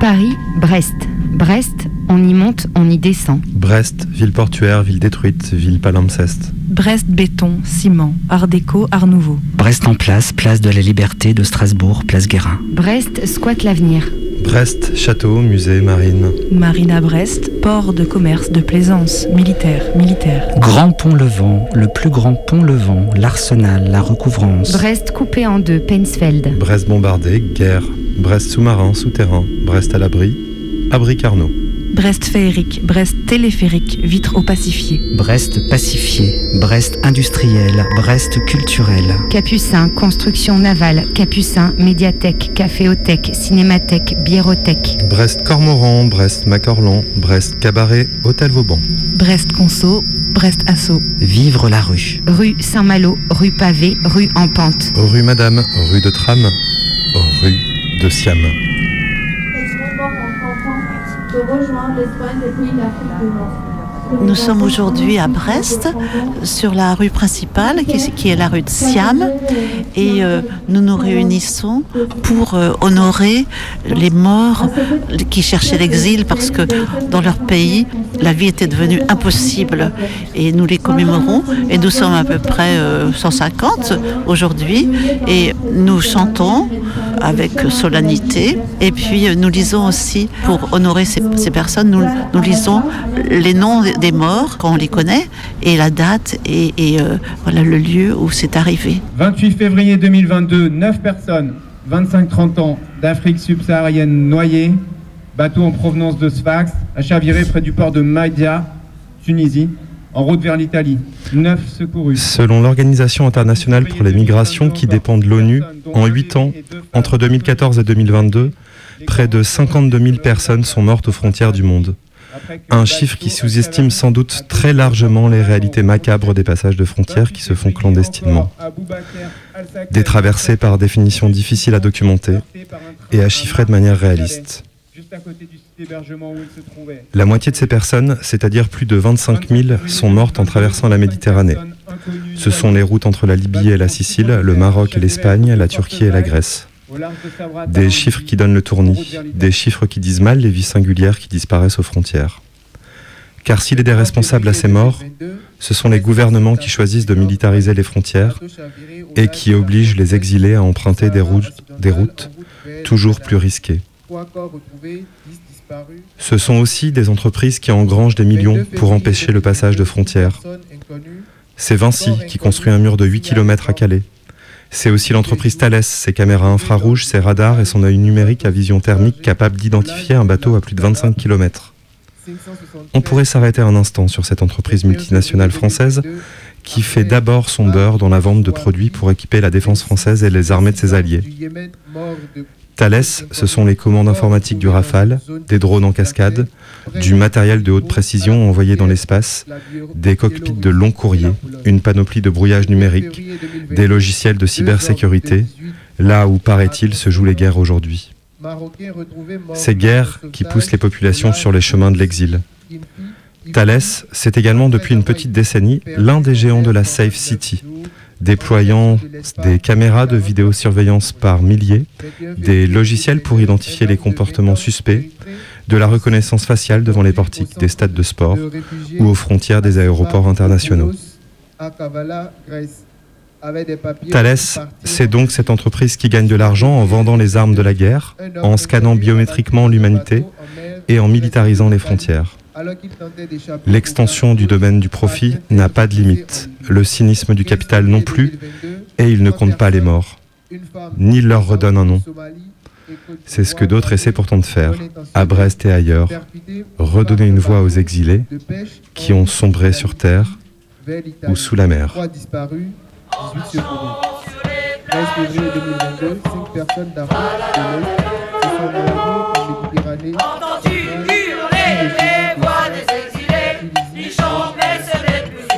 Paris, Brest. Brest, on y monte, on y descend. Brest, ville portuaire, ville détruite, ville palimpseste. Brest, béton, ciment, art déco, art nouveau. Brest en place, place de la Liberté de Strasbourg, place Guérin. Brest squatte l'avenir. Brest, château, musée, marine. Marine à Brest, port de commerce, de plaisance, militaire, militaire. Grand pont levant, le plus grand pont levant, l'arsenal, la recouvrance. Brest coupé en deux, Painsfeld. Brest bombardé, guerre. Brest sous-marin, souterrain. Brest à l'abri, abri Carnot. Brest féerique, Brest téléphérique, vitre opacifiée. Brest pacifié, Brest industriel, Brest culturel. Capucin, construction navale, Capucin, médiathèque, caféothèque, cinémathèque, biérothèque. Brest Cormoran, Brest Macorlan, Brest Cabaret, Hôtel Vauban. Brest conso, Brest assaut. Vivre la rue. Rue Saint-Malo, rue Pavé, rue en pente. Rue Madame, rue de Tram, rue de Siam. Nous sommes aujourd'hui à Brest, sur la rue principale, qui est, la rue de Siam, et euh, nous nous réunissons pour euh, honorer les morts qui cherchaient l'exil parce que dans leur pays, la vie était devenue impossible. Et nous les commémorons, et nous sommes à peu près euh, 150 aujourd'hui, et nous chantons avec solennité, et puis euh, nous lisons aussi, pour honorer ces, personnes, nous lisons les noms des morts quand on les connaît et la date et, et, euh, voilà le lieu où c'est arrivé. 28 février 2022, 9 personnes, 25-30 ans, d'Afrique subsaharienne noyées, bateau en provenance de Sfax, a chaviré près du port de Maïdia, Tunisie, en route vers l'Italie. 9 secourus. Selon l'Organisation internationale pour les migrations qui dépend de l'ONU, en 8 ans, entre 2014 et 2022, près de 52 000 personnes sont mortes aux frontières du monde. Un chiffre qui sous-estime sans doute très largement les réalités macabres des passages de frontières qui se font clandestinement. Des traversées par définition difficiles à documenter et à chiffrer de manière réaliste. La moitié de ces personnes, c'est-à-dire plus de 25 000, sont mortes en traversant la Méditerranée. Ce sont les routes entre la Libye et la Sicile, le Maroc et l'Espagne, la Turquie et la Grèce. Des chiffres qui donnent le tournis, des chiffres qui disent mal les vies singulières qui disparaissent aux frontières. Car s'il est des responsables à ces morts, ce sont les gouvernements qui choisissent de militariser les frontières et qui obligent les exilés à emprunter des routes, toujours plus risquées. Ce sont aussi des entreprises qui engrangent des millions pour empêcher le passage de frontières. C'est Vinci qui construit un mur de 8 km à Calais. C'est aussi l'entreprise Thales, ses caméras infrarouges, ses radars et son œil numérique à vision thermique capable d'identifier un bateau à plus de 25 km. On pourrait s'arrêter un instant sur cette entreprise multinationale française qui fait d'abord son beurre dans la vente de produits pour équiper la défense française et les armées de ses alliés. Thales, ce sont les commandes informatiques du Rafale, des drones en cascade, du matériel de haute précision envoyé dans l'espace, des cockpits de long courrier, une panoplie de brouillage numérique, des logiciels de cybersécurité, là où, paraît-il, se jouent les guerres aujourd'hui. Ces guerres qui poussent les populations sur les chemins de l'exil. Thales, c'est également depuis une petite décennie l'un des géants de la Safe City, déployant des caméras de vidéosurveillance par milliers, des logiciels pour identifier les comportements suspects, de la reconnaissance faciale devant les portiques des stades de sport ou aux frontières des aéroports internationaux. Thales, c'est donc cette entreprise qui gagne de l'argent en vendant les armes de la guerre, en scannant biométriquement l'humanité et en militarisant les frontières. L'extension du domaine du profit n'a pas de limite, le cynisme du capital non plus, et il ne compte pas les morts. ni leur redonne un nom. C'est ce que d'autres essaient pourtant de faire, à Brest et ailleurs, redonner une voix aux exilés qui ont sombré sur terre ou sous la mer. 13 février 2022, 5 personnes d'Afrique de l'Est se en Méditerranée. Entendu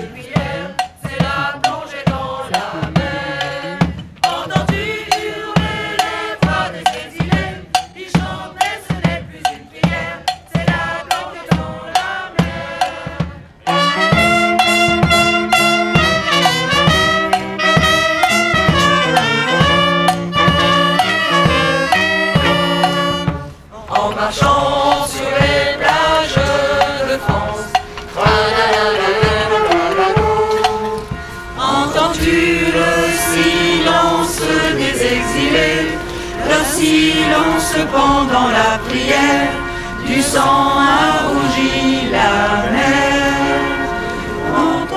sang a.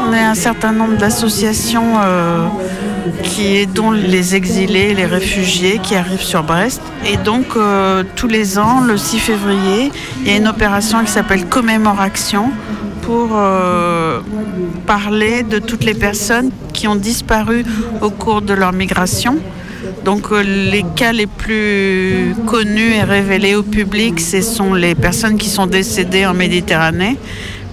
On est un certain nombre d'associations euh, qui aident les exilés, les réfugiés qui arrivent sur Brest. Et donc, euh, tous les ans, le 6 février, il y a une opération qui s'appelle Commémoration pour euh, parler de toutes les personnes qui ont disparu au cours de leur migration. Donc euh, les cas les plus connus et révélés au public, ce sont les personnes qui sont décédées en Méditerranée.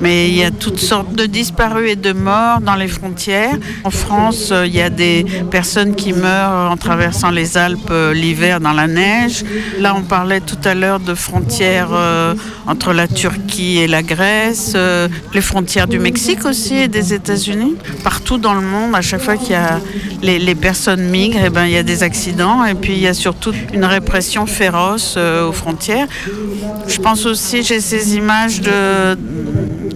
Mais il y a toutes sortes de disparus et de morts dans les frontières. En France, euh, il y a des personnes qui meurent en traversant les Alpes euh, l'hiver dans la neige. Là, on parlait tout à l'heure de frontières euh, entre la Turquie et la Grèce, les frontières du Mexique aussi et des États-Unis. Partout dans le monde, à chaque fois qu'il y a les, personnes migrent, eh ben, il y a des accidents et puis il y a surtout une répression féroce aux frontières. Je pense aussi, j'ai ces images de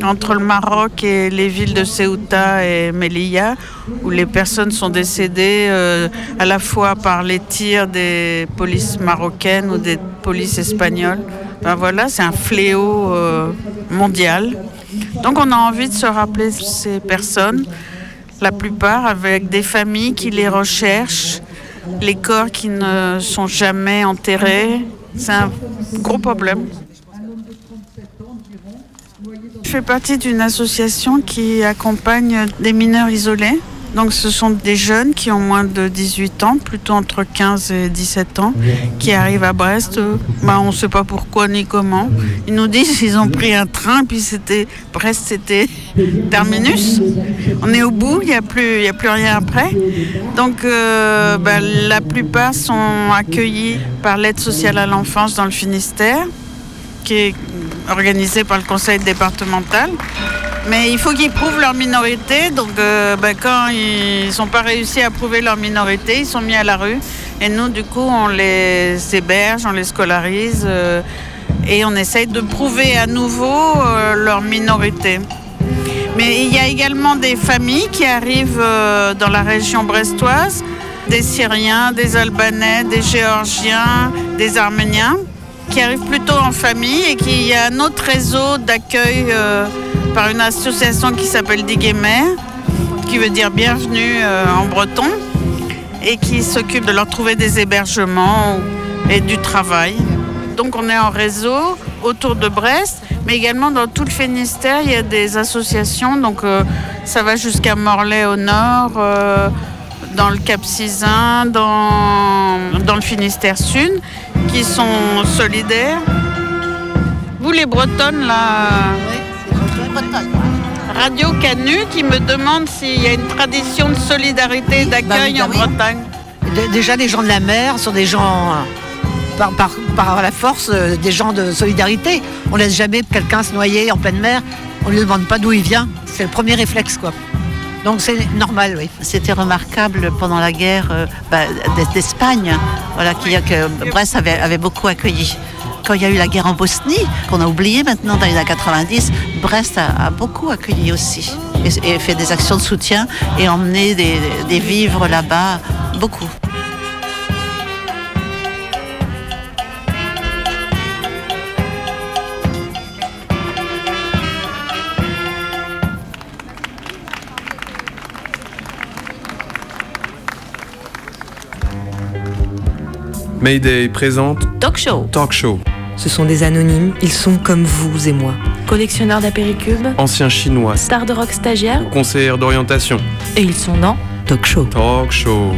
entre le Maroc et les villes de Ceuta et Melilla, où les personnes sont décédées euh, à la fois par les tirs des polices marocaines ou des polices espagnoles. Ben voilà, c'est un fléau euh, mondial. Donc on a envie de se rappeler ces personnes, la plupart avec des familles qui les recherchent, les corps qui ne sont jamais enterrés. C'est un gros problème. Je fais partie d'une association qui accompagne des mineurs isolés. Donc ce sont des jeunes qui ont moins de 18 ans, plutôt entre 15 et 17 ans, qui arrivent à Brest. Ben, on ne sait pas pourquoi ni comment. Ils nous disent qu'ils ont pris un train, puis c'était Brest, c'était terminus. On est au bout, il n'y a, plus- rien après. Donc euh, ben, la plupart sont accueillis par l'aide sociale à l'enfance dans le Finistère qui est organisé par le conseil départemental. Mais il faut qu'ils prouvent leur minorité. Donc, euh, ben, quand ils n'ont pas réussi à prouver leur minorité, ils sont mis à la rue. Et nous, du coup, on les héberge, on les scolarise euh, et on essaye de prouver à nouveau euh, leur minorité. Mais il y a également des familles qui arrivent dans la région brestoise, des Syriens, des Albanais, des Géorgiens, des Arméniens, qui arrivent plutôt en famille et qu'il y a un autre réseau d'accueil euh, par une association qui s'appelle Diguemer, qui veut dire bienvenue euh, en breton, et qui s'occupe de leur trouver des hébergements et du travail. Donc on est en réseau autour de Brest, mais également dans tout le Finistère, il y a des associations. Donc euh, ça va jusqu'à Morlaix au nord, dans le Cap Sizun, dans, dans le Finistère Sud, qui sont solidaires. Vous les Bretonnes, là Radio Canu qui me demande s'il y a une tradition de solidarité et d'accueil en Bretagne. Dé- Déjà, les gens de la mer sont des gens, par, par, par la force, euh, des gens de solidarité. On laisse jamais quelqu'un se noyer en pleine mer. On ne lui demande pas d'où il vient. C'est le premier réflexe, quoi. Donc c'est normal, oui. C'était remarquable pendant la guerre euh, bah, d'Es- d'Espagne, voilà, qui, que Brest avait, beaucoup accueilli. Quand il y a eu la guerre en Bosnie, qu'on a oublié maintenant dans les années 90, Brest a, beaucoup accueilli aussi et, fait des actions de soutien et emmené des vivres là-bas, beaucoup. Mayday présente Talk Show. Talk Show. Ce sont des anonymes, ils sont comme vous et moi. Collectionneurs d'apéricubes, Anciens chinois, stars de rock stagiaires, conseillères d'orientation. et ils sont dans Talk Show. Talk Show.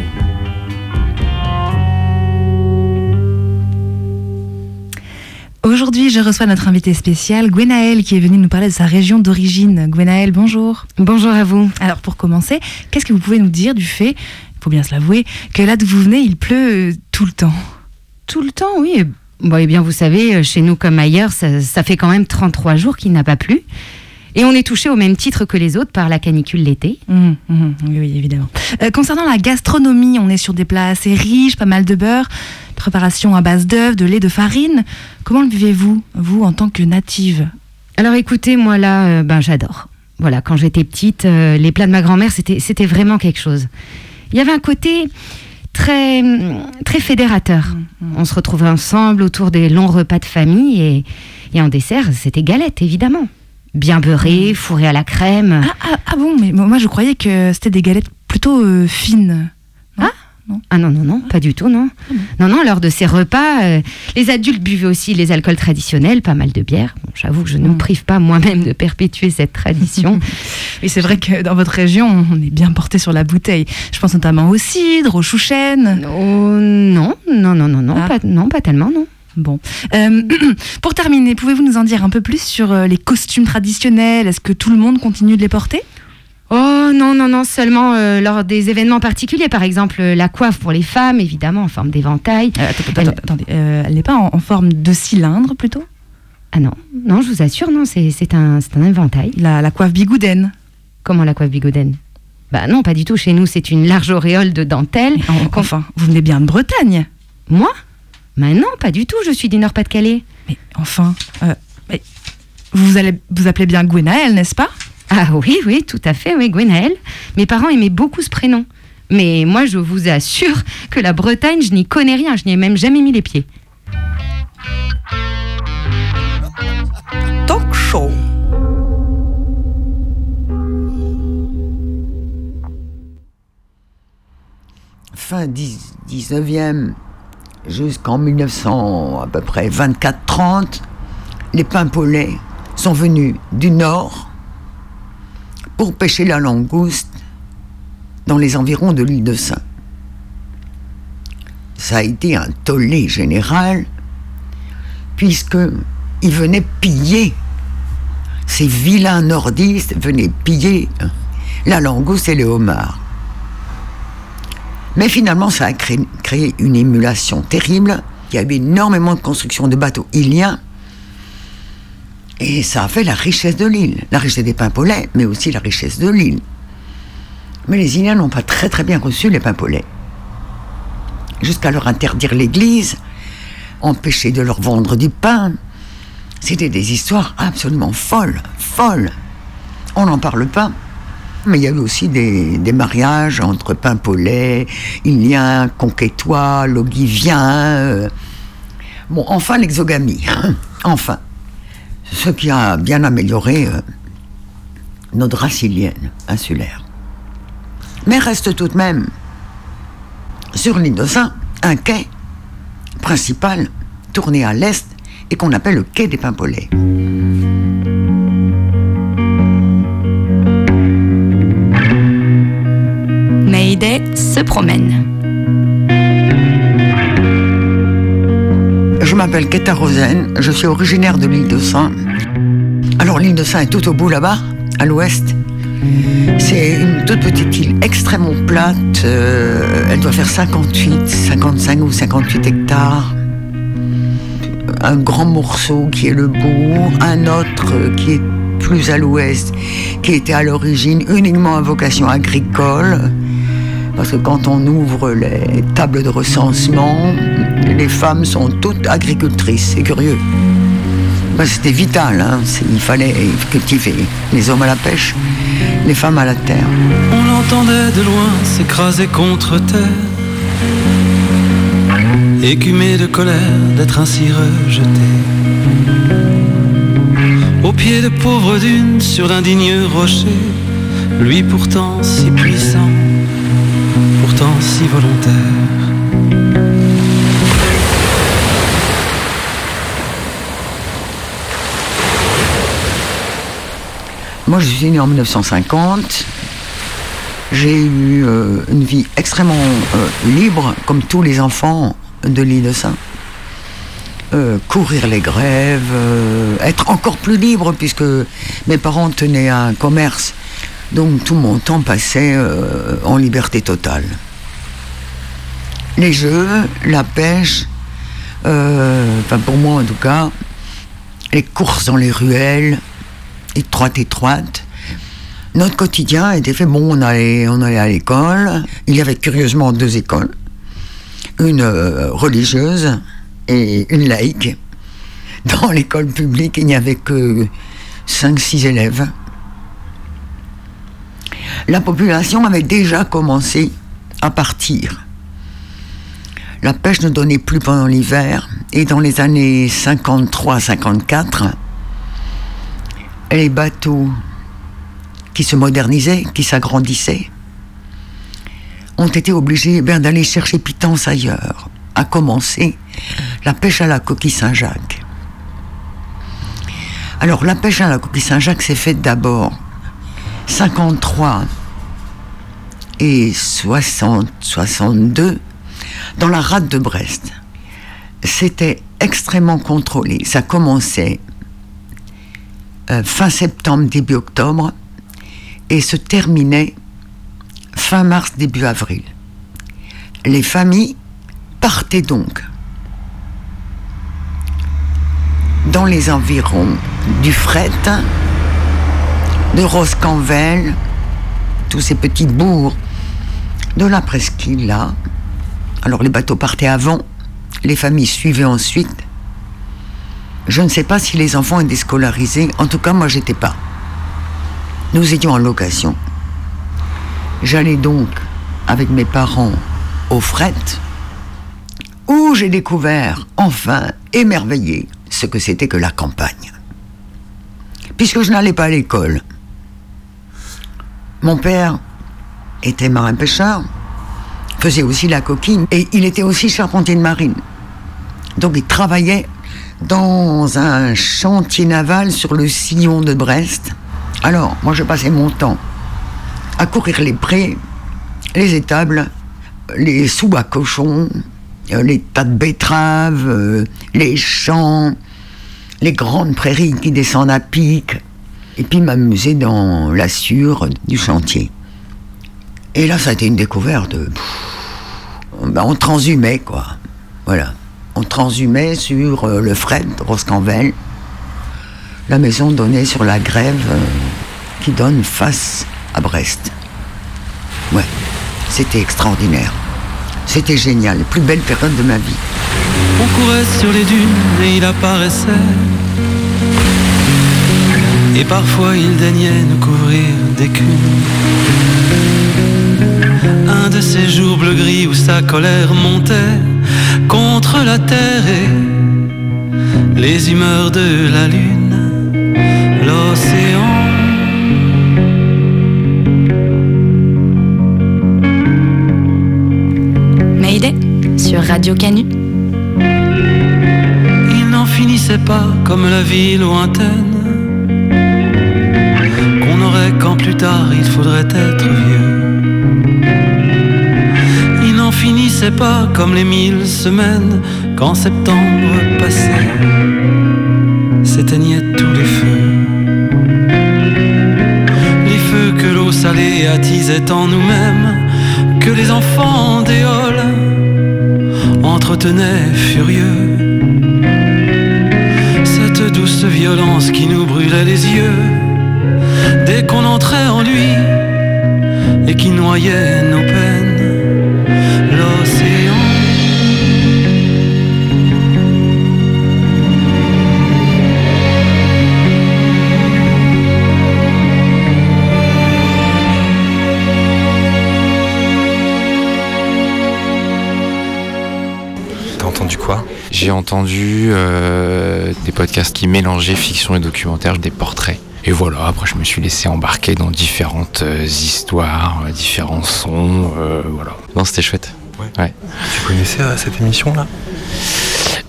Aujourd'hui, je reçois notre invité spécial, Gwenaël, qui est venue nous parler de sa région d'origine. Gwenaël, bonjour. Bonjour à vous. Alors, pour commencer, qu'est-ce que vous pouvez nous dire du fait, faut bien se l'avouer, que là d'où vous venez, il pleut euh, tout le temps Tout le temps, oui. Bon, eh bien, vous savez, euh, chez nous comme ailleurs, ça, ça fait quand même 33 jours qu'il n'a pas plu. Et on est touché au même titre que les autres par la canicule l'été. Mhm, mhm, Oui, oui, évidemment. Euh, concernant la gastronomie, on est sur des plats assez riches, pas mal de beurre, préparation à base d'œufs, de lait, de farine. Comment le vivez-vous, vous, en tant que native? Alors écoutez, moi là, euh, ben j'adore. Voilà, quand j'étais petite, euh, les plats de ma grand-mère, c'était vraiment quelque chose. Il y avait un côté très, très fédérateur. On se retrouvait ensemble autour des longs repas de famille et, et en dessert, c'était galette, évidemment. Bien beurré, fourré à la crème. ah, ah, ah bon, mais moi je croyais que c'était des galettes plutôt euh, fines. Ah Ah non, non, non, pas du tout, non. Non, non, lors de ces repas, euh, les adultes buvaient aussi les alcools traditionnels, pas mal de bière. Bon, J'avoue que je ne me prive pas moi-même de perpétuer cette tradition. Et c'est vrai que dans votre région, on est bien porté sur la bouteille. Je pense notamment au cidre, au chouchen. Oh, non, non, non, non, non, Ah. pas, non, pas tellement, non. Bon. Euh, pour terminer, pouvez-vous nous en dire un peu plus sur euh, les costumes traditionnels? Est-ce que tout le monde continue de les porter? Oh non, non, non, seulement euh, lors des événements particuliers, par exemple euh, la coiffe pour les femmes, évidemment, en forme d'éventail. attends, attendez, euh, elle n'est pas en, en forme de cylindre plutôt? Ah non, non, je vous assure, non, c'est un, c'est un éventail. La, la coiffe bigoudaine Comment la coiffe bigoudaine Bah non, pas du tout. Chez nous, c'est une large auréole de dentelle. Enfin, vous venez bien de Bretagne Moi? Bah non, pas du tout. Je suis du Nord-Pas-de-Calais. Mais enfin, euh, mais vous allez vous appelez bien Gwenaël, n'est-ce pas? Ah oui, oui, tout à fait, oui, Gwenaël. Mes parents aimaient beaucoup ce prénom. Mais moi, je vous assure que la Bretagne, je n'y connais rien. Je n'y ai même jamais mis les pieds. Talk Show. fin 10 19e jusqu'en 1900 à peu près 24-30, les pimpolets sont venus du nord pour pêcher la langouste dans les environs de l'île de Saint. Ça a été un tollé général puisque ils venaient piller ces vilains nordistes venaient piller la langouste et les homards. Mais finalement, ça a créé, une émulation terrible. Il y avait énormément de construction de bateaux iliens. Et ça a fait la richesse de l'île. La richesse des pimpolets, mais aussi la richesse de l'île. Mais les Iliens n'ont pas très très bien reçu les pimpolets. Jusqu'à leur interdire l'église, empêcher de leur vendre du pain. C'était des histoires absolument folles, folles. On n'en parle pas. Mais il y a eu aussi des, mariages entre Pimpolais, Iliens, Conquétois, Logiviens. euh. Bon, enfin l'exogamie. enfin. Ce qui a bien amélioré euh, notre race ilienne, insulaire. Mais reste tout de même, sur l'île de Saint, un quai principal tourné à l'est et qu'on appelle le quai des Pimpolets. Mayday se promène. M'appelle Keta Rosen, je suis originaire de l'île de Saint. Alors l'île de Saint est tout au bout là-bas, à l'ouest. C'est une toute petite île extrêmement plate. euh, elle doit faire 58, 55 ou 58 hectares. Un grand morceau qui est le bourg, un autre qui est plus à l'ouest, qui était à l'origine uniquement à vocation agricole. Parce que quand on ouvre les tables de recensement, les femmes sont toutes agricultrices. C'est curieux. Ben, C'était vital. hein. Il fallait cultiver. Les hommes à la pêche, les femmes à la terre. On l'entendait de loin s'écraser contre terre, écumé de colère d'être ainsi rejeté. Au pied de pauvres dunes, sur d'indignes rochers, lui pourtant si puissant, si volontaire. Moi, je suis née en 1950. J'ai eu euh, une vie extrêmement euh, libre, comme tous les enfants de l'île de Saint. Euh, courir les grèves, être encore plus libre, puisque mes parents tenaient un commerce donc tout mon temps passait en liberté totale. Les jeux, la pêche, euh, pour moi en tout cas, les courses dans les ruelles, étroites, étroites. Notre quotidien était fait, bon, on allait, on allait à l'école. Il y avait curieusement deux écoles. Une euh, religieuse et une laïque. Dans l'école publique, il n'y avait que 5-6 élèves. La population avait déjà commencé à partir. La pêche ne donnait plus pendant l'hiver et dans les années 53-54, les bateaux qui se modernisaient, qui s'agrandissaient, ont été obligés eh d'aller chercher pitance ailleurs, à commencer la pêche à la coquille Saint-Jacques. Alors la pêche à la coquille Saint-Jacques s'est faite d'abord 53 et 60, 62 dans la rade de Brest. C'était extrêmement contrôlé. Ça commençait euh, fin septembre, début octobre et se terminait fin mars, début avril. Les familles partaient donc dans les environs du Fret, de Roscanvel, tous ces petits bourgs de la presqu'île là. Alors les bateaux partaient avant, les familles suivaient ensuite. Je ne sais pas si les enfants étaient scolarisés, en tout cas moi j'étais pas. Nous étions en location. J'allais donc avec mes parents au fret, où j'ai découvert, enfin, émerveillé, ce que c'était que la campagne. Puisque je n'allais pas à l'école. Mon père était marin-pêcheur, faisait aussi la coquille, et il était aussi charpentier de marine. Donc il travaillait dans un chantier naval sur le sillon de Brest. Alors, moi je passais mon temps à courir les prés, les étables, les sous à cochons, euh, les tas de betteraves, euh, les champs, les grandes prairies qui descendent à pic, et puis m'amuser dans la sûre du chantier. Et là, ça a été une découverte. Pff, ben, on transhumait, quoi. Voilà. On transhumait sur euh, le fret de Roscanvel. La maison donnait sur la grève euh, qui donne face à Brest. Ouais, c'était extraordinaire. C'était génial, plus belle période de ma vie. On courait sur les dunes et il apparaissait. Et parfois il daignait nous couvrir d'écume. Un de ces jours bleu-gris où sa colère montait contre la terre et les humeurs de la lune, l'océan. Mayday sur Radio Canu. Il n'en finissait pas comme la vie lointaine Qu'on aurait quand plus tard il faudrait être vieux finissait pas comme les mille semaines Quand septembre passait S'éteignaient tous les feux. Les feux que l'eau salée attisait en nous-mêmes Que les enfants d'éole entretenaient furieux. Cette douce violence qui nous brûlait les yeux dès qu'on entrait en lui et qui noyait nos peines. J'ai entendu euh, des podcasts qui mélangeaient fiction et documentaire, des portraits. Et voilà, après je me suis laissé embarquer dans différentes euh, histoires, euh, différents sons, euh, voilà. Non, c'était chouette. Ouais. Tu connaissais euh, cette émission-là?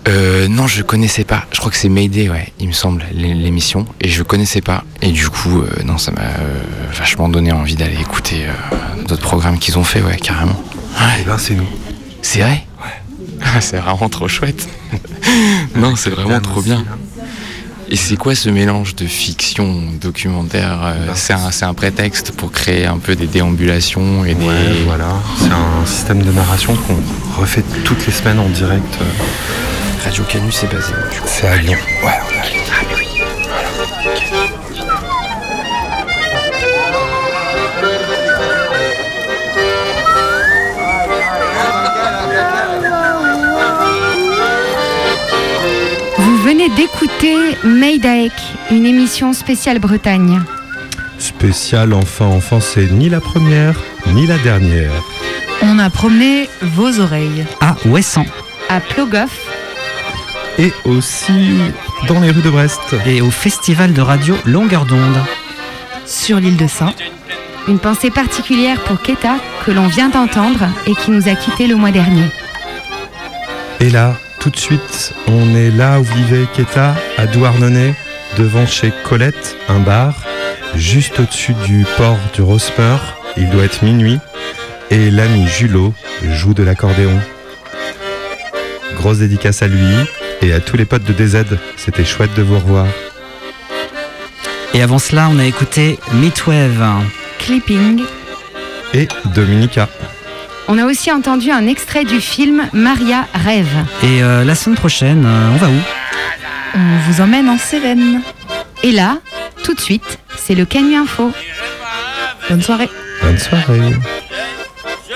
Euh, non, je connaissais pas. Je crois que c'est Mayday, ouais, il me semble, l'é- l'émission. Et je connaissais pas. Et du coup, euh, non, ça m'a euh, vachement donné envie d'aller écouter euh, d'autres programmes qu'ils ont fait, ouais, carrément. Et ben, c'est nous. C'est vrai? C'est vraiment trop chouette. non, c'est vraiment trop bien. Et c'est quoi ce mélange de fiction, documentaire euh, C'est un, c'est un prétexte pour créer un peu des déambulations et des. Ouais, voilà. C'est un système de narration qu'on refait toutes les semaines en direct. euh. Radio Canu, c'est basé C'est à Lyon. Ouais, on est à Lyon. Venez d'écouter Meidaek, une émission spéciale Bretagne. Spécial enfant, enfant, c'est ni la première, ni la dernière. On a promené vos oreilles. À Ouessant. À Plogoff. Et aussi dans les rues de Brest. Et au festival de radio Longueur d'onde. Sur l'île de Saint. Une pensée particulière pour Keta, que l'on vient d'entendre et qui nous a quittés le mois dernier. Et là, tout de suite, on est là où vivait Keta, à Douarnenez, devant chez Colette, un bar, juste au-dessus du port du Rosmer. Il doit être minuit. Et l'ami Julot joue de l'accordéon. Grosse dédicace à lui et à tous les potes de DZ. C'était chouette de vous revoir. Et avant cela, on a écouté Midwave. Clipping. Et Dominica. On a aussi entendu un extrait du film Maria rêve. Et euh, la semaine prochaine, euh, on va où? On vous emmène en Cévennes. Et là, tout de suite, c'est le Canu Info. Bonne soirée. Bonne soirée. Je